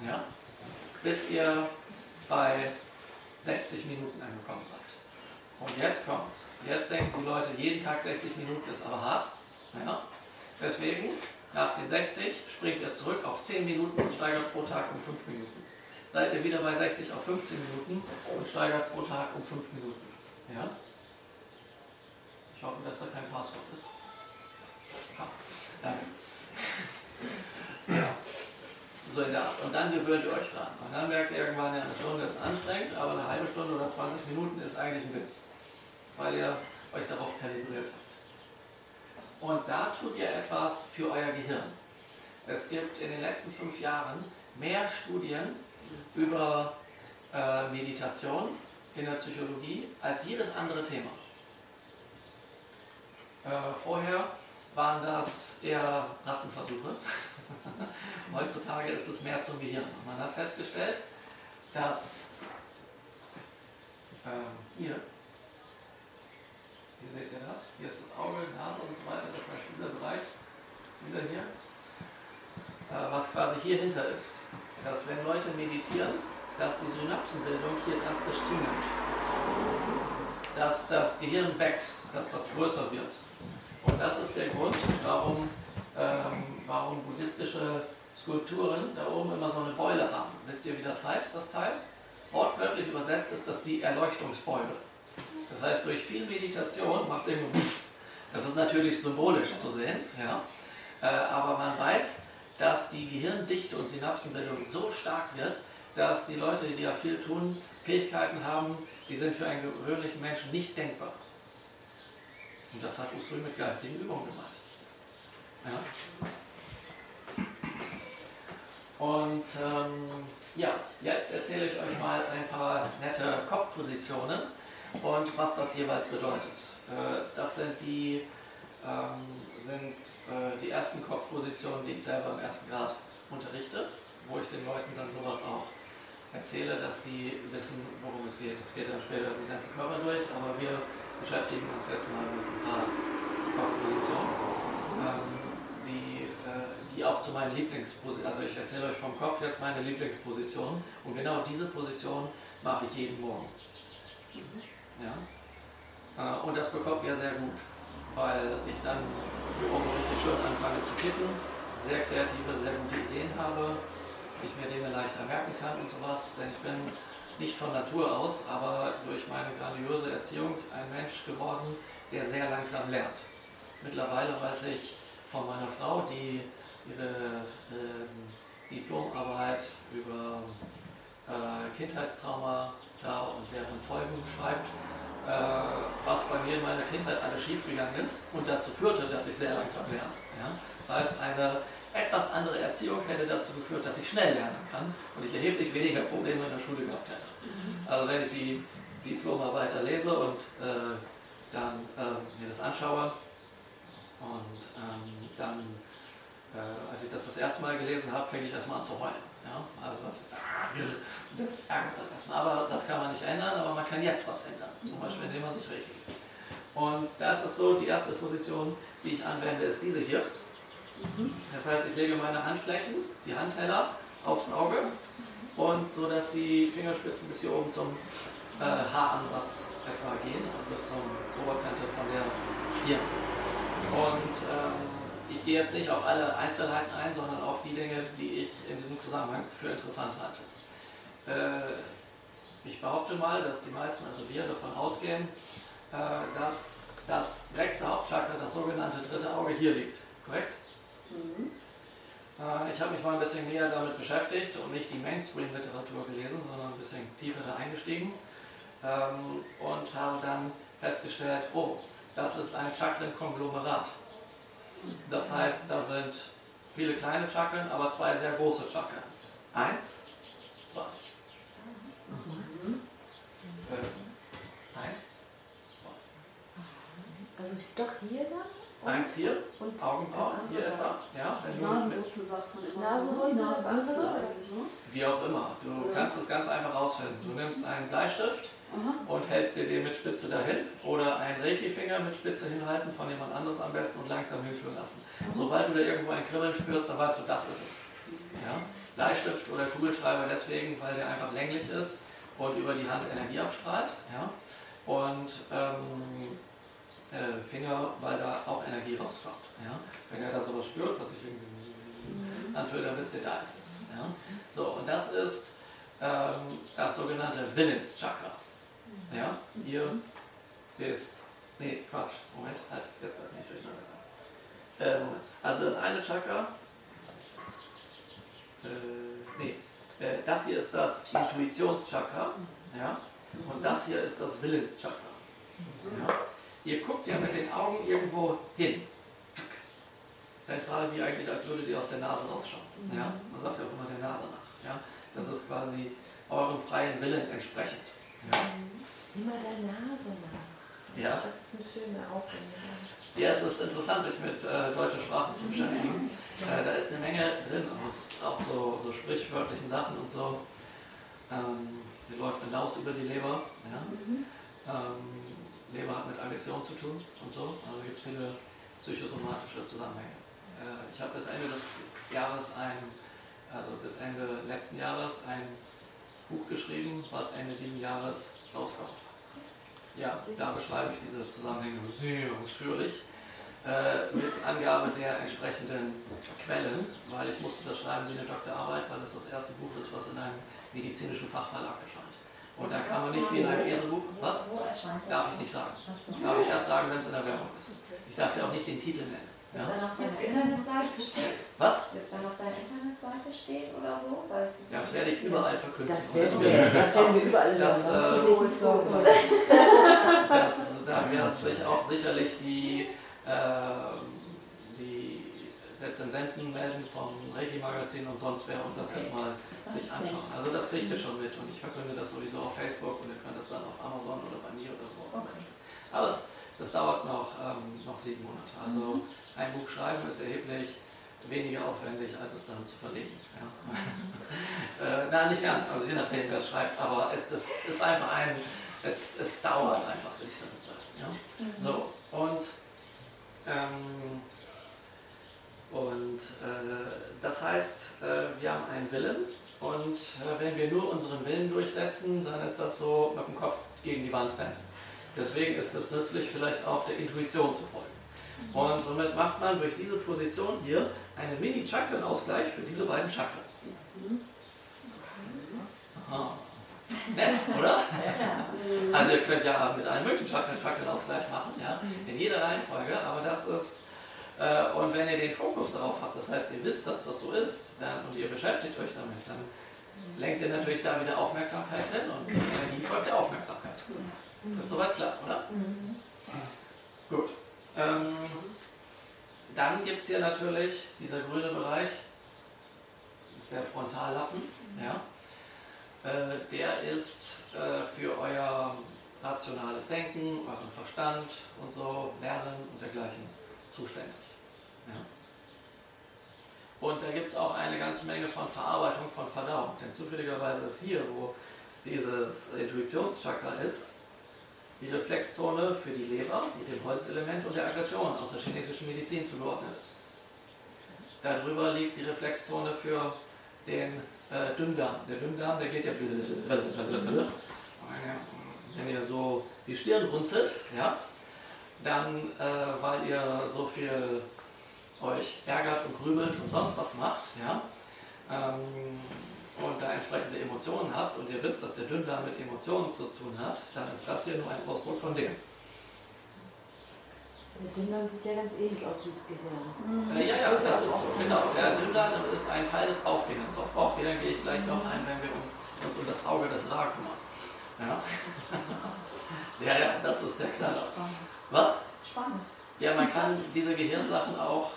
Ja? Bis ihr bei 60 Minuten angekommen seid. Und jetzt kommt's. Jetzt denken die Leute, jeden Tag 60 Minuten ist aber hart. Ja? Deswegen, nach den 60 springt ihr zurück auf 10 Minuten und steigert pro Tag um 5 Minuten. Seid ihr wieder bei 60 auf 15 Minuten und steigert pro Tag um 5 Minuten. Ja? Ich hoffe, dass da kein Passwort ist. Ja, danke. Ja. So in der Art. Und dann gewöhnt ihr euch dran. Und dann merkt ihr irgendwann, eine Stunde ist anstrengend, aber eine halbe Stunde oder 20 Minuten ist eigentlich ein Witz. Weil ihr euch darauf kalibriert habt. Und da tut ihr etwas für euer Gehirn. Es gibt in den letzten fünf Jahren mehr Studien über äh, Meditation in der Psychologie als jedes andere Thema. Äh, vorher waren das eher Rattenversuche. Heutzutage ist es mehr zum Gehirn. Man hat festgestellt, dass äh, hier, hier seht ihr das, hier ist das Auge, Nase und so weiter, das heißt dieser Bereich, dieser hier, was quasi hier hinter ist, dass wenn Leute meditieren, dass die Synapsenbildung hier drastisch zunimmt. Dass das Gehirn wächst, dass das größer wird. Und das ist der Grund, warum, ähm, warum buddhistische Skulpturen da oben immer so eine Beule haben. Wisst ihr, wie das heißt, das Teil? Wortwörtlich übersetzt ist das die Erleuchtungsbeule. Das heißt, durch viel Meditation macht es eben Das ist natürlich symbolisch zu sehen, ja. Äh, aber man weiß, dass die Gehirndichte und Synapsenbildung so stark wird, dass die Leute, die ja viel tun, Fähigkeiten haben, die sind für einen gewöhnlichen Menschen nicht denkbar. Und das hat Usui mit geistigen Übungen gemacht. Ja. Und ähm, ja, jetzt erzähle ich euch mal ein paar nette Kopfpositionen und was das jeweils bedeutet. Äh, das sind die, ähm, sind, äh, die ersten Kopfpositionen, die ich selber im ersten Grad unterrichte, wo ich den Leuten dann sowas auch erzähle, dass die wissen, worum es geht. Es geht dann später den ganzen Körper durch, aber wir beschäftigen uns jetzt mal mit ein paar Kopfpositionen, ähm, die, äh, die auch zu meinen Lieblingspositionen, also ich erzähle euch vom Kopf jetzt meine Lieblingsposition und genau diese Position mache ich jeden Morgen. Ja? Äh, und das bekommt ihr sehr gut, weil ich dann richtig schön anfange zu tippen, sehr kreative, sehr gute Ideen habe ich mir Dinge leichter merken kann und sowas, denn ich bin nicht von Natur aus, aber durch meine grandiose Erziehung ein Mensch geworden, der sehr langsam lernt. Mittlerweile weiß ich von meiner Frau, die ihre äh, Diplomarbeit über äh, Kindheitstraumata und deren Folgen schreibt, was bei mir in meiner Kindheit alles schiefgegangen ist und dazu führte, dass ich sehr langsam lerne. Ja? Das heißt, eine etwas andere Erziehung hätte dazu geführt, dass ich schnell lernen kann und ich erheblich weniger Probleme in der Schule gehabt hätte. Mhm. Also wenn ich die Diplomarbeit lese und äh, dann äh, mir das anschaue und ähm, dann, äh, als ich das das erste Mal gelesen habe, fing ich erstmal an zu heulen. Ja? Also das ist, das ärgert erstmal. Aber das kann man nicht ändern, aber man kann jetzt was ändern. Zum Beispiel, indem man sich regelt. Und da ist es so, die erste Position, die ich anwende, ist diese hier. Das heißt, ich lege meine Handflächen, die Handteller, aufs Auge und so, dass die Fingerspitzen bis hier oben zum äh, Haaransatz etwa gehen, also bis zur Oberkante von der Stirn. Und ähm, ich gehe jetzt nicht auf alle Einzelheiten ein, sondern auf die Dinge, die ich in diesem Zusammenhang für interessant halte. Äh, ich behaupte mal, dass die meisten, also wir, davon ausgehen, äh, dass das sechste Hauptchakra, das sogenannte dritte Auge, hier liegt. Korrekt? Mhm. Äh, ich habe mich mal ein bisschen näher damit beschäftigt und nicht die Mainstream-Literatur gelesen, sondern ein bisschen tiefer da eingestiegen ähm, und habe dann festgestellt, oh, das ist ein Chakrenkonglomerat. Das heißt, da sind viele kleine Chakren, aber zwei sehr große Chakren. Eins, zwei. Mhm. Eins, zwei. Also doch hier dann? Eins hier, Und Augenbrauen, hier etwa. Ja, wenn du mit, Nasenwurzel sagt man immer. Nasenwurzel, wie auch immer. Du kannst es ganz einfach rausfinden. Du nimmst einen Bleistift Aha. und hältst dir den mit Spitze dahin oder einen Reiki-Finger mit Spitze hinhalten, von jemand anderes am besten und langsam hinführen lassen. Sobald du da irgendwo ein Kribbeln spürst, dann weißt du, das ist es. Ja? Bleistift oder Kugelschreiber deswegen, weil der einfach länglich ist und über die Hand Energie abstrahlt. Ja? Und ähm, äh, Finger, weil da auch Energie rauskommt. Ja? Wenn ihr da sowas spürt, was sich irgendwie anfühlt, dann wisst ihr, da ist es. Ja? So, und das ist ähm, das sogenannte Willenschakra. Ja? Ihr ist, nee, Quatsch, Moment, halt, jetzt hat mich durcheinander. Ähm, also das eine Chakra, äh, nee, äh, das hier ist das Intuitionschakra, ja? und das hier ist das Willenschakra. Ja? Ihr guckt ja mit den Augen irgendwo hin. Zentral wie eigentlich, als würdet ihr aus der Nase rausschauen. Ja? Man sagt ja auch immer der Nase nach. Ja? Das ist quasi eurem freien Willen entsprechend. Ja? immer der Nase nach. Ja. Das ist eine schöne Aufwendung. Ja, es ist interessant, sich mit äh, deutscher Sprache zu beschäftigen. Äh, da ist eine Menge drin, auch so, so sprichwörtlichen Sachen und so. Ähm, hier läuft eine Laus über die Leber. Ja? Ähm, Leber hat mit Aggression zu tun und so. Also gibt es viele psychosomatische Zusammenhänge. Äh, ich habe bis Ende des Jahres ein, also bis Ende letzten Jahres ein Buch geschrieben, was Ende dieses Jahres rauskommt. Ja, da beschreibe ich diese Zusammenhänge sehr ausführlich äh, mit Angabe der entsprechenden Quellen, weil ich musste das schreiben wie eine Doktorarbeit, weil es das erste Buch ist, was in einem medizinischen Fachverlag erscheint. Und da kann man nicht wie in einem Eselbuch, was? Darf ich nicht sagen. Darf ich erst sagen, wenn es in der Werbung ist. Ich darf dir auch nicht den Titel nennen. Ja? Was? wenn es dann auf deiner Internetseite steht oder so, weil es Das werde ich überall verkünden. Das werden wird- wir, das werden wir überall Das, äh, nicht sorgen. Das, da wird sich auch sicherlich die, äh, die Rezensenten melden vom Reiki-Magazin und sonst wer und das erstmal sich anschauen. Also das kriegt ihr schon mit und ich verkünde das sowieso auf Facebook und ihr könnt das dann auf Amazon oder bei mir oder wo auch immer. Aber es, das dauert noch, ähm, noch sieben Monate. Also ein Buch schreiben ist erheblich weniger aufwendig, als es dann zu verlegen. Ja. äh, nein, nicht ganz, also je nachdem, wer es schreibt, aber es, es ist einfach ein, es, es dauert einfach, würde ich damit sagen. Ja. So, und, ähm, und äh, das heißt, äh, wir haben einen Willen und äh, wenn wir nur unseren Willen durchsetzen, dann ist das so mit dem Kopf gegen die Wand rennen. Deswegen ist es nützlich, vielleicht auch der Intuition zu folgen. Und somit macht man durch diese Position hier einen Mini-Chakrenausgleich für diese beiden Chakren. Aha. Nett, oder? Also ihr könnt ja mit einem möglichen Chakren Chakrenausgleich machen, ja, in jeder Reihenfolge, aber das ist, äh, und wenn ihr den Fokus darauf habt, das heißt, ihr wisst, dass das so ist, dann, und ihr beschäftigt euch damit, dann lenkt ihr natürlich da wieder Aufmerksamkeit hin und die Energie folgt der Aufmerksamkeit. Das ist soweit klar, oder? Gut. Ähm, dann gibt es hier natürlich dieser grüne Bereich, das ist der Frontallappen, ja. Äh, der ist äh, für euer rationales Denken, euren Verstand und so, Lernen und dergleichen zuständig. Ja. Und da gibt es auch eine ganze Menge von Verarbeitung, von Verdauung. Denn zufälligerweise ist hier, wo dieses Intuitionschakra ist, die Reflexzone für die Leber mit dem Holzelement und der Aggression aus der chinesischen Medizin zugeordnet ist. Darüber liegt die Reflexzone für den äh, Dünndarm. Der Dünndarm, der geht ja wenn ihr so die Stirn runzelt, ja, dann, äh, weil ihr so viel euch ärgert und grübelt und sonst was macht, ja, ähm, und da entsprechende Emotionen habt und ihr wisst, dass der Dünndarm mit Emotionen zu tun hat, dann ist das hier nur ein Ausdruck von dem. Der Dünndarm sieht ja ganz ähnlich aus wie das Gehirn. Äh, ja, ja, das ist so, genau. Der Dünndarm ist ein Teil des Bauchgehirns. Auf Bauchgehirn gehe ich gleich noch ein, wenn wir uns um das Auge des Ra kümmern. Ja? ja, ja, das ist der Knaller. Was? Spannend. Ja, man kann diese Gehirnsachen auch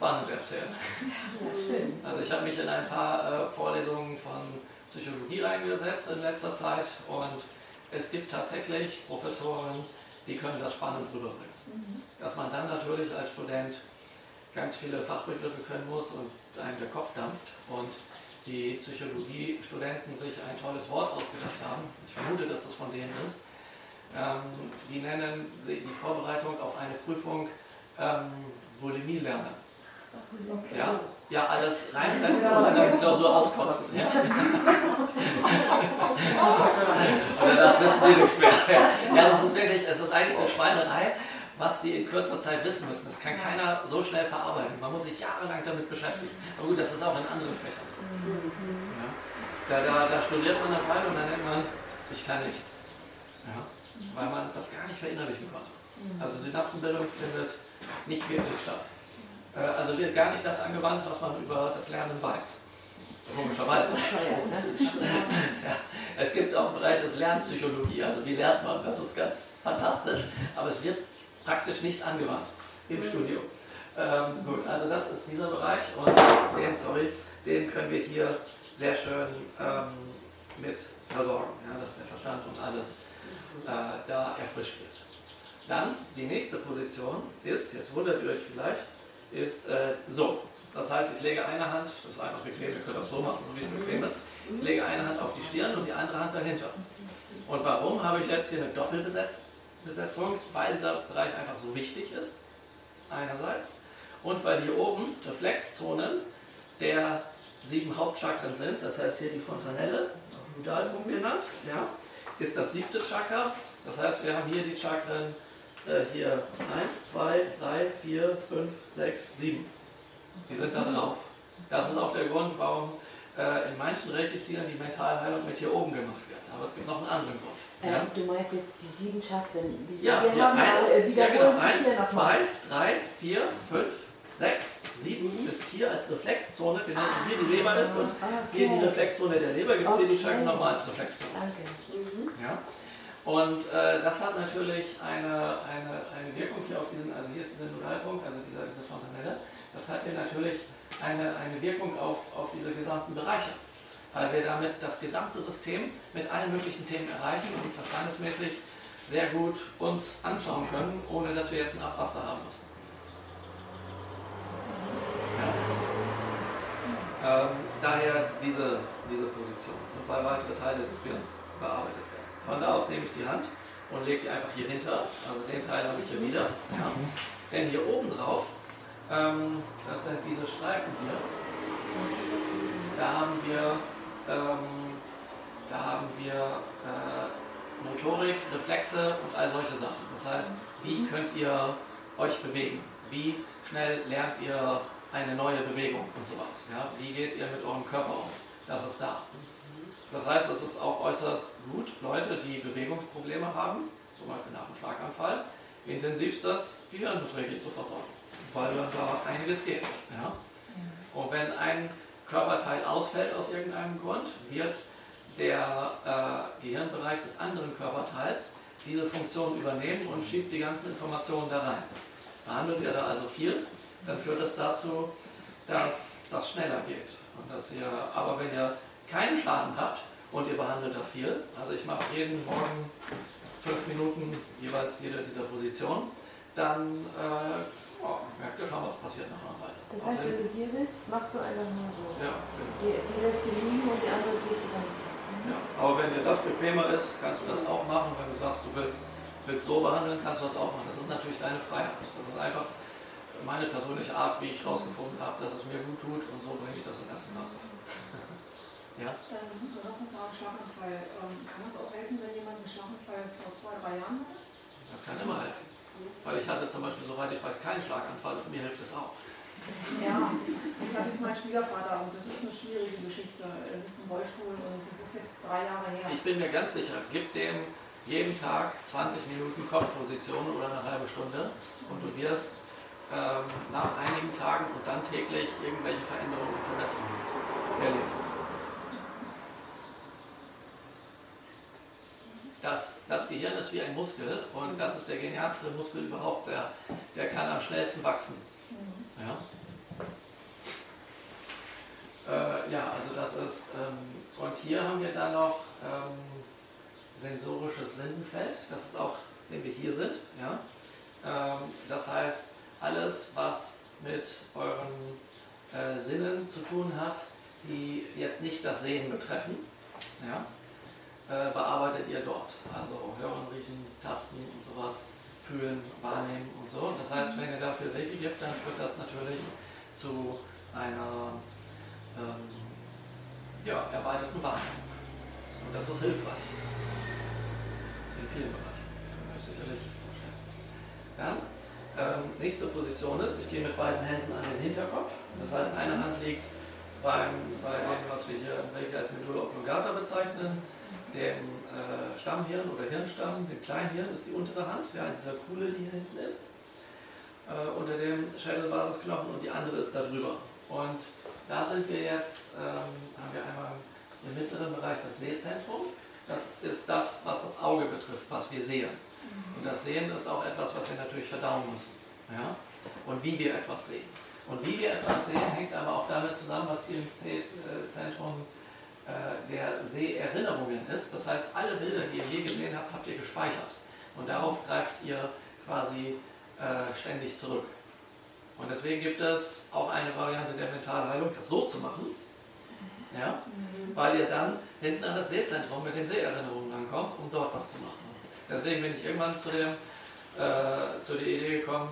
spannend erzählen. Also ich habe mich in ein paar äh, Vorlesungen von Psychologie reingesetzt in letzter Zeit und es gibt tatsächlich Professoren, die können das spannend rüberbringen. Mhm. Dass man dann natürlich als Student ganz viele Fachbegriffe können muss und einem der Kopf dampft und die Psychologiestudenten sich ein tolles Wort ausgedacht haben, ich vermute, dass das von denen ist, ähm, die nennen die Vorbereitung auf eine Prüfung ähm, Bulimie lernen. Ja, ja, alles reinpressen und dann wieder so auskotzen. Ja. und danach wissen sie nichts mehr. Ja, das ist wirklich, es ist eigentlich eine Schweinerei, was die in kurzer Zeit wissen müssen. Das kann keiner so schnell verarbeiten. Man muss sich jahrelang damit beschäftigen. Aber gut, das ist auch in anderen Fächern so. Ja. Da, da, da studiert man eine Weile und dann denkt man, ich kann nichts. Ja. Weil man das gar nicht verinnerlichen konnte. Also Synapsenbildung findet nicht wirklich statt. Äh, Also wird gar nicht das angewandt, was man über das Lernen weiß. Komischerweise. Ja, es gibt auch einen Bereich des Lernpsychologie, also wie lernt man, das ist ganz fantastisch, aber es wird praktisch nicht angewandt im Studium. Ähm, gut, also das ist dieser Bereich und den, sorry, den können wir hier sehr schön ähm, mit versorgen, ja, dass der Verstand und alles äh, da erfrischt wird. Dann die nächste Position ist, jetzt wundert ihr euch vielleicht, ist äh, so. Das heißt, ich lege eine Hand, das ist einfach bequem, ihr könnt auch so machen, so wie es bequem ist. Ich lege eine Hand auf die Stirn und die andere Hand dahinter. Und warum habe ich jetzt hier eine Doppelbesetzung? Weil dieser Bereich einfach so wichtig ist, einerseits. Und weil hier oben Reflexzonen der sieben Hauptchakren sind, das heißt hier die Fontanelle, Nudalpunkt genannt, ja, ist das siebte Chakra. Das heißt, wir haben hier die Chakren äh, hier 1, 2, 3, 4, 5, 6, 7. Die sind da drauf. Das ist auch der Grund, warum äh, in manchen Reiki-Stilen die Mentalheilung mit hier oben gemacht wird. Aber es gibt noch einen anderen Grund. Ja, Ähm, du meinst jetzt die sieben Chakren. Die ja, wir ja haben, eins, äh, ja genau, eins, zwei, drei, vier, fünf, sechs, sieben ist hier als Reflexzone, genauso wie hier die Leber ist und hier die Okay. Reflexzone der Leber gibt es hier die Okay. Chakren nochmal als Reflexzone. Danke. Mhm. Ja? Und äh, das hat natürlich eine, eine, eine Wirkung hier auf diesen, also hier ist dieser Nodalpunkt, also dieser, diese Fontanelle, das hat hier natürlich eine, eine Wirkung auf, auf diese gesamten Bereiche, weil wir damit das gesamte System mit allen möglichen Themen erreichen und verstandesmäßig sehr gut uns anschauen können, ohne dass wir jetzt ein Abwasser haben müssen. Ja. Ähm, daher diese, diese Position weil weitere Teile des Gehirns bearbeitet werden. Von da aus nehme ich die Hand und lege die einfach hier hinter. Also den Teil habe ich hier wieder. Ja. Denn hier oben drauf, ähm, das sind diese Streifen hier, da haben wir, ähm, da haben wir äh, Motorik, Reflexe und all solche Sachen. Das heißt, wie könnt ihr euch bewegen? Wie schnell lernt ihr eine neue Bewegung und sowas? Ja? Wie geht ihr mit eurem Körper um? Das ist da. Das heißt, es ist auch äußerst gut, Leute, die Bewegungsprobleme haben, zum Beispiel nach einem Schlaganfall, intensivst das Gehirn mit Reiki zu versorgen, weil dann da einiges geht. Ja? Und wenn ein Körperteil ausfällt aus irgendeinem Grund, wird der äh, Gehirnbereich des anderen Körperteils diese Funktion übernehmen und schiebt die ganzen Informationen da rein. Behandelt ihr da also viel, dann führt das dazu, dass das schneller geht. Und dass ihr, aber wenn ihr keinen Schaden habt und ihr behandelt da viel, also ich mache jeden Morgen fünf Minuten jeweils jede dieser Positionen, dann äh, oh, merkt ihr schon, was passiert nach einer Weile. Das heißt, wenn du hier bist, machst du einfach nur so. ja, genau. Die, die lässt du liegen und die andere gehst du dann. Ja, aber wenn dir das bequemer ist, kannst du das auch machen. Wenn du sagst, du willst, willst so behandeln, kannst du das auch machen. Das ist natürlich deine Freiheit. Das ist einfach meine persönliche Art, wie ich herausgefunden habe, dass es mir gut tut und so bringe ich das im ersten Mal. Ja? Ähm, du sagst uns gerade Schlaganfall. Ähm, kann das auch helfen, wenn jemand einen Schlaganfall vor zwei, drei Jahren hatte? Das kann immer helfen. Weil ich hatte zum Beispiel, soweit ich weiß, keinen Schlaganfall und mir hilft es auch. Ja, ich hatte jetzt meinen Schwiegervater und das ist eine schwierige Geschichte. Er sitzt im Rollstuhl und das ist jetzt drei Jahre her. Ich bin mir ganz sicher, gib dem jeden Tag 20 Minuten Kopfposition oder eine halbe Stunde und du wirst ähm, nach einigen Tagen und dann täglich irgendwelche Veränderungen und Verbesserungen erleben. Das, das Gehirn ist wie ein Muskel und das ist der genialste Muskel überhaupt. Der, der kann am schnellsten wachsen. Mhm. Ja, äh, ja also das ist, ähm, und hier haben wir dann noch ähm, sensorisches Lindenfeld. Das ist auch den wir hier sind. Ja? Ähm, das heißt, alles, was mit euren äh, Sinnen zu tun hat, die jetzt nicht das Sehen betreffen, ja? Äh, bearbeitet ihr dort. Also hören, riechen, tasten und sowas, fühlen, wahrnehmen und so. Das heißt, wenn ihr dafür Reiki gibt, dann führt das natürlich zu einer ähm, ja, erweiterten Wahrnehmung. Und das ist hilfreich. In vielen Bereichen. Können wir sicherlich. Dann, ähm, nächste Position ist, ich gehe mit beiden Händen an den Hinterkopf. Das heißt, eine Hand liegt beim, bei dem, was wir hier im Reiki als Medulla oblongata bezeichnen, dem äh, Stammhirn oder Hirnstamm, dem Kleinhirn ist die untere Hand, ja, dieser Kuhle, die hier hinten ist, äh, unter dem Schädelbasisknochen und die andere ist da drüber. Und da sind wir jetzt, ähm, haben wir einmal im mittleren Bereich das Sehzentrum. Das ist das, was das Auge betrifft, was wir sehen. Und das Sehen ist auch etwas, was wir natürlich verdauen müssen. Ja? Und wie wir etwas sehen. Und wie wir etwas sehen, hängt aber auch damit zusammen, was hier im äh, Zentrum äh, der Seherinnerungen ist. Das heißt, alle Bilder, die ihr je gesehen habt, habt ihr gespeichert. Und darauf greift ihr quasi äh, ständig zurück. Und deswegen gibt es auch eine Variante der Mentalheilung, das so zu machen, ja? weil ihr dann hinten an das Sehzentrum mit den Seherinnerungen ankommt, um dort was zu machen. Deswegen bin ich irgendwann zu, dem, äh, zu der Idee gekommen,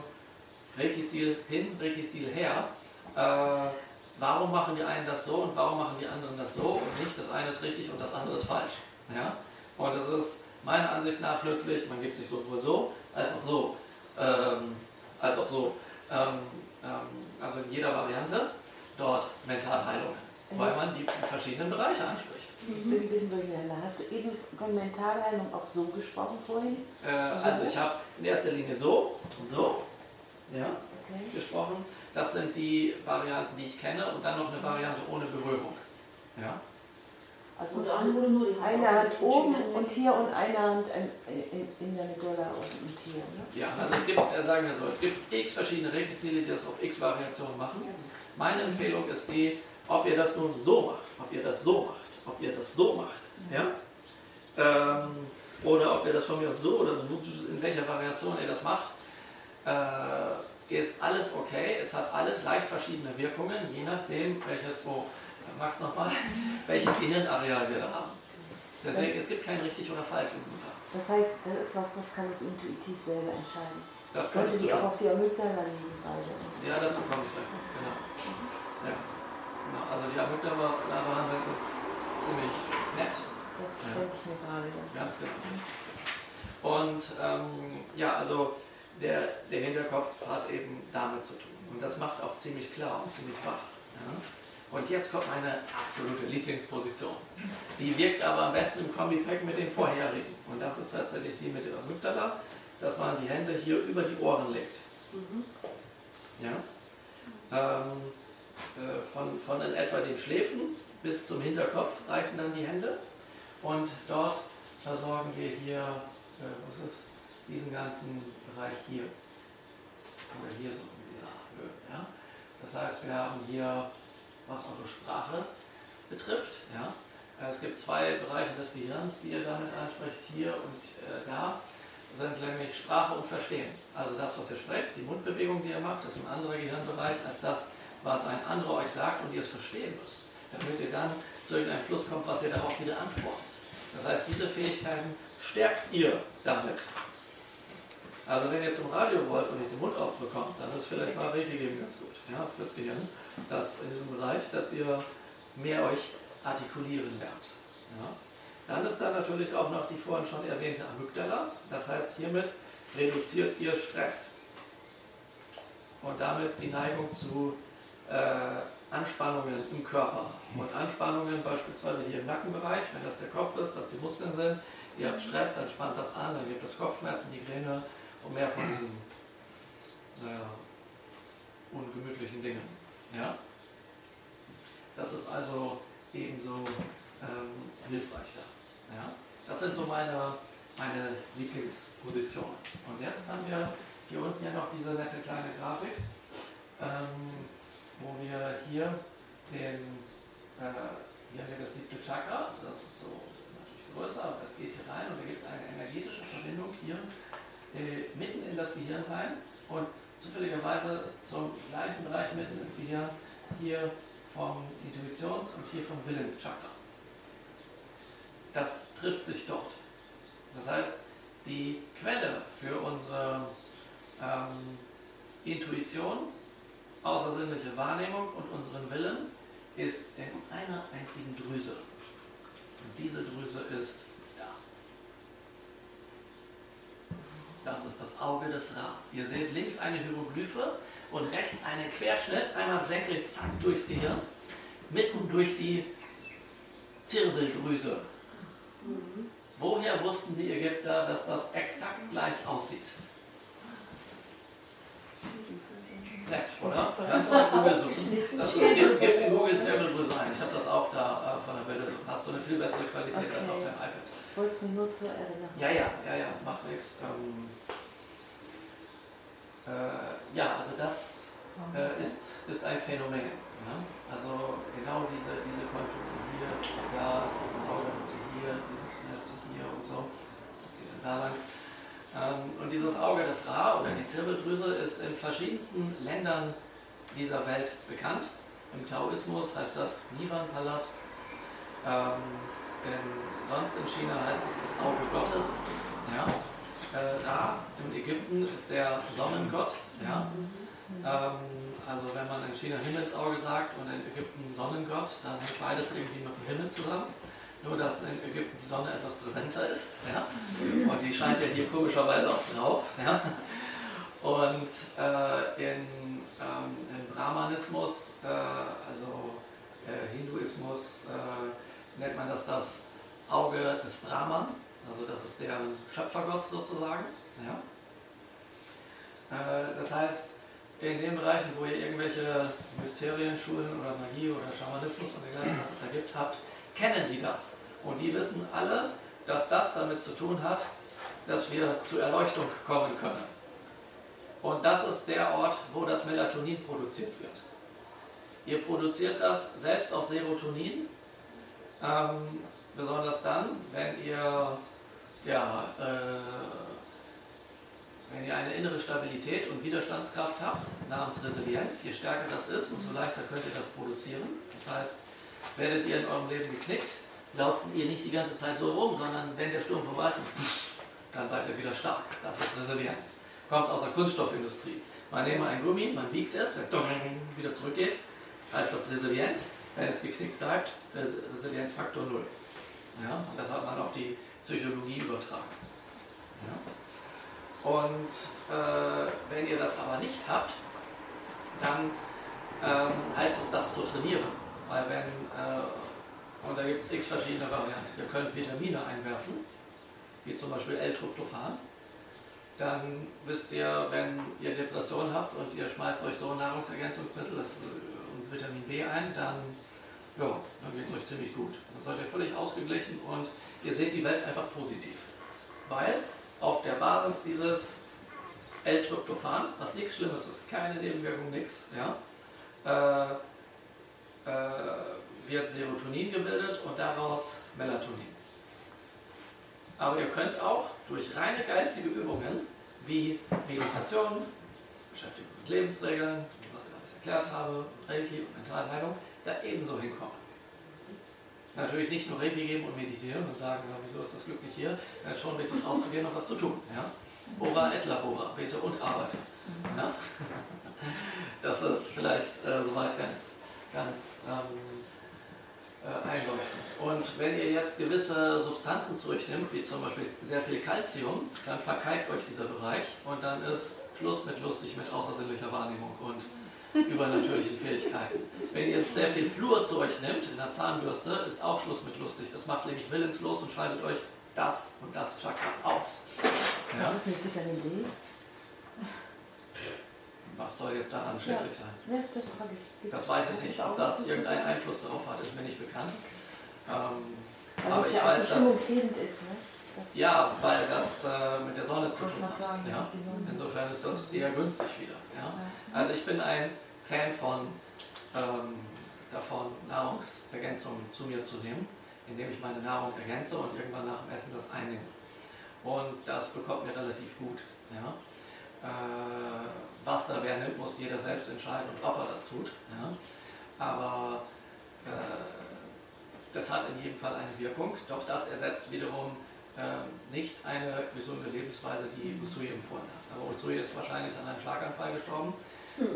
Reiki-Stil hin, Reiki-Stil her. Äh, warum machen die einen das so und warum machen die anderen das so und nicht das eine ist richtig und das andere ist falsch. Ja? Und das ist meiner Ansicht nach plötzlich, man gibt sich sowohl so als auch so. Ähm, als auch so. Ähm, ähm, also in jeder Variante dort Mentalheilungen, weil man die verschiedenen Bereiche anspricht. Ich bin ein bisschen durcheinander. Hast du eben von Mentalheilung auch so gesprochen vorhin? Äh, also ich habe in erster Linie so und so ja, Okay. gesprochen. Das sind die Varianten, die ich kenne und dann noch eine Variante ohne Berührung. Ja. Also Und andere wurde nur die Hand eine Hand oben und hier und eine Hand in, in, in der Medulla und, hier. Ne? ja, also es gibt, äh, sagen wir so, es gibt x verschiedene Regelstile, die das auf x Variationen machen. Meine Empfehlung ist die, ob ihr das nun so macht, ob ihr das so macht, ob ihr das so macht, ja? Ähm, oder ob ihr das von mir aus so oder so, in welcher Variation ihr das macht, äh, ist alles okay. Es hat alles leicht verschiedene Wirkungen, je nachdem, welches, oh, Max nochmal, welches Gehirnareal wir da haben. Deswegen, es gibt kein richtig oder falsch in diesem Fall. Das heißt, das ist was, was kann ich intuitiv selber entscheiden. Das Könnte könntest du die auch auf die Amygdala liegen beide. Ja, dazu komme ich gleich. Genau. Ja. genau. Also die Amygdala-Behandlung ist ziemlich nett. Das Ja. denke ich mir gerade. Ja. Ganz genau. Und ähm, ja, also der, der Hinterkopf hat eben damit zu tun. Und das macht auch ziemlich klar und ziemlich wach. Ja? Und jetzt kommt meine absolute Lieblingsposition. Die wirkt aber am besten im Kombipack mit den vorherigen. Und das ist tatsächlich die mit der Amygdala, dass man die Hände hier über die Ohren legt. Ja? Ähm, äh, von, von in etwa den Schläfen bis zum Hinterkopf reichen dann die Hände. Und dort versorgen wir hier, äh, was ist, diesen ganzen Bereich hier. Oder hier so. Ja? Das heißt, wir haben hier, was eure Sprache betrifft. Ja? Äh, Es gibt zwei Bereiche des Gehirns, die ihr damit anspricht, hier und äh, da sind nämlich Sprache und Verstehen. Also das, was ihr sprecht, die Mundbewegung, die ihr macht, ist ein anderer Gehirnbereich als das, was ein anderer euch sagt und ihr es verstehen müsst. Damit ihr dann zu irgendeinem Schluss kommt, was ihr darauf wieder antwortet. Das heißt, diese Fähigkeiten stärkt ihr damit. Also wenn ihr zum Radio wollt und nicht den Mund aufbekommt, dann ist vielleicht mal Reiki geben ganz gut ja, fürs Gehirn, dass in diesem Bereich, dass ihr mehr euch artikulieren lernt. Ja. Dann ist da natürlich auch noch die vorhin schon erwähnte Amygdala. Das heißt, hiermit reduziert ihr Stress und damit die Neigung zu äh, Anspannungen im Körper. Und Anspannungen beispielsweise hier im Nackenbereich, wenn das der Kopf ist, dass die Muskeln sind, ihr habt Stress, dann spannt das an, dann gibt es Kopfschmerzen, Migräne und mehr von diesen naja, ungemütlichen Dingen. Ja? Das ist also ebenso ähm, hilfreich da. Ja? Das sind so meine, meine Lieblingspositionen. Und jetzt haben wir hier unten ja noch diese nette kleine Grafik, ähm, wo wir hier den, äh, hier haben wir das siebte Chakra, das ist so, das ist natürlich größer, aber es geht hier rein und da gibt es eine energetische Verbindung hier das Gehirn rein und zufälligerweise zum gleichen Bereich mitten ins Gehirn, hier vom Intuitions- und hier vom Willenschakra. Das trifft sich dort. Das heißt, die Quelle für unsere ähm, Intuition, außersinnliche Wahrnehmung und unseren Willen ist in einer einzigen Drüse. Und diese Drüse ist das. Ist das Auge des Ra. Ihr seht links eine Hieroglyphe und rechts einen Querschnitt, einmal senkrecht, zack, durchs Gehirn, mitten durch die Zirbeldrüse. Woher wussten die Ägypter, dass das exakt gleich aussieht? Nett, oder? Du auf Google suchen. Das ist, gib, gib in Google Zirbeldrüse ein. Ich habe das auch da äh, von der Bilder. Hast du eine viel bessere Qualität als auf Okay. deinem iPad. Ich wollte es mir nur zur Erinnerung. Ja, ja, ja, ja, macht nichts. Ähm, äh, ja, also das äh, ist, ist ein Phänomen. Ja? Also genau diese, diese Konturen hier, da, hier, dieses Snap hier und so. Das geht dann da lang. Ähm, und dieses Auge des Ra oder die Zirbeldrüse ist in verschiedensten Ländern dieser Welt bekannt. Im Taoismus heißt das Nivan-Palast. Ähm, sonst in China heißt es das Auge Gottes. Ja? Äh, Ra in Ägypten ist der Sonnengott. Ja? Ähm, also wenn man in China Himmelsauge sagt und in Ägypten Sonnengott, dann hängt beides irgendwie mit dem Himmel zusammen. Nur dass in Ägypten die Sonne etwas präsenter ist. Ja? Und die scheint ja hier komischerweise auch drauf. Ja? Und äh, in, ähm, im Brahmanismus, äh, also äh, Hinduismus, äh, nennt man das das Auge des Brahman. Also das ist deren Schöpfergott sozusagen. Ja? Äh, das heißt, in den Bereichen, wo ihr irgendwelche Mysterienschulen oder Magie oder Schamanismus und dergleichen, was es da gibt, habt, kennen die das. Und die wissen alle, dass das damit zu tun hat, dass wir zur Erleuchtung kommen können. Und das ist der Ort, wo das Melatonin produziert wird. Ihr produziert das selbst aus Serotonin, ähm, besonders dann, wenn ihr, ja, äh, wenn ihr eine innere Stabilität und Widerstandskraft habt, namens Resilienz. Je stärker das ist, umso leichter könnt ihr das produzieren. Das heißt, werdet ihr in eurem Leben geknickt, lauft ihr nicht die ganze Zeit so rum, sondern wenn der Sturm vorbei ist, dann seid ihr wieder stark. Das ist Resilienz. Kommt aus der Kunststoffindustrie. Man nehme ein Gummi, man wiegt es, wenn wieder zurückgeht, heißt das resilient. Wenn es geknickt bleibt, Res- Resilienzfaktor 0. Ja? Und das hat man auf die Psychologie übertragen. Ja? Und äh, wenn ihr das aber nicht habt, dann ähm, heißt es, das zu trainieren. Weil wenn, äh, und da gibt es x verschiedene Varianten. Ihr könnt Vitamine einwerfen, wie zum Beispiel L-Tryptophan. Dann wisst ihr, wenn ihr Depressionen habt und ihr schmeißt euch so Nahrungsergänzungsmittel äh, und Vitamin B ein, dann, dann geht es euch ziemlich gut. Dann seid ihr völlig ausgeglichen und ihr seht die Welt einfach positiv. Weil auf der Basis dieses L-Tryptophan, was nichts Schlimmes ist, keine Nebenwirkung, nichts, ja, äh, äh, wird Serotonin gebildet und daraus Melatonin. Aber ihr könnt auch durch reine geistige Übungen wie Meditation, Beschäftigung mit Lebensregeln, was ich alles erklärt habe, und Reiki und Mentalheilung, da ebenso hinkommen. Natürlich nicht nur Reiki geben und meditieren und sagen, ja, wieso ist das Glück nicht hier, dann ist schon wichtig rauszugehen und was zu tun. Ja? Ora et labora, bete und arbeite. Ja? Das ist vielleicht äh, soweit ganz, ganz ähm, äh, einleuchtend. Und wenn ihr jetzt gewisse Substanzen zu euch nimmt, wie zum Beispiel sehr viel Calcium, dann verkalkt euch dieser Bereich und dann ist Schluss mit lustig mit außersinnlicher Wahrnehmung und übernatürlichen Fähigkeiten. Wenn ihr jetzt sehr viel Fluor zu euch nimmt, in der Zahnbürste, ist auch Schluss mit lustig. Das macht nämlich willenslos und schaltet euch das und das Chakra aus. Ja? Was ist mit Vitamin D? Was soll jetzt daran schädlich sein? Ja, das ich. Das weiß ich nicht. Ob das irgendeinen Einfluss darauf hat, ist mir nicht bekannt. Ähm, aber ich ja weiß, so dass. ist, ne? Das Ja, weil das äh, mit der Sonne zu tun mal sagen. hat. Ja? Insofern ist das eher günstig wieder. Ja. Also ich bin ein Fan von ähm, davon, Nahrungsergänzungen zu mir zu nehmen, indem ich meine Nahrung ergänze und irgendwann nach dem Essen das einnehme. Und das bekommt mir relativ gut. Ja? Pflaster wer nimmt, muss jeder selbst entscheiden und ob er das tut. Ja. Aber äh, das hat in jedem Fall eine Wirkung, doch das ersetzt wiederum äh, nicht eine gesunde Lebensweise, die Usui empfohlen hat. Aber Usui ist wahrscheinlich an einem Schlaganfall gestorben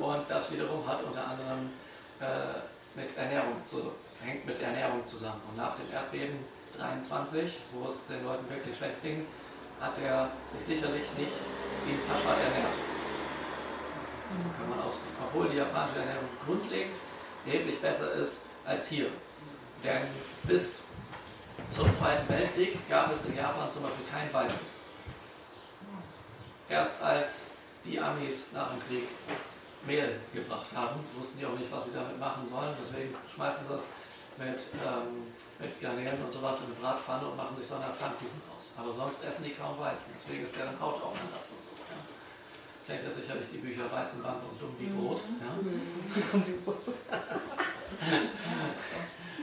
und das wiederum hat unter anderem äh, mit Ernährung zu, hängt mit Ernährung zusammen. Und nach dem Erdbeben 23, wo es den Leuten wirklich schlecht ging, hat er sich sicherlich nicht wie ein Pascha ernährt. Kann man ausdrücken. Obwohl die japanische Ernährung grundlegend erheblich besser ist als hier. Denn bis zum Zweiten Weltkrieg gab es in Japan zum Beispiel kein Weizen. Erst als die Amis nach dem Krieg Mehl gebracht haben, wussten die auch nicht, was sie damit machen sollen. Deswegen schmeißen sie das mit, ähm, mit Garnelen und sowas in eine Bratpfanne und machen sich so eine Pfannkuchen raus. Aber sonst essen die kaum Weizen. Deswegen ist deren Haut auch anders und so. Ja. Kennt ja sicherlich die Bücher Weizenband und Dumm wie Brot. Ja.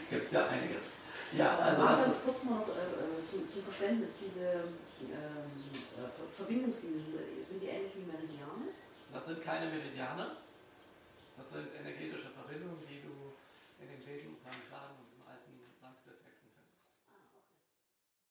Gibt es ja einiges. Ja, also Aber das ganz kurz mal noch äh, zu, zum Verständnis, diese ähm, äh, Ver- Verbindungslinien, sind, die ähnlich wie Meridiane? Das sind keine Meridiane, das sind energetische Verbindungen.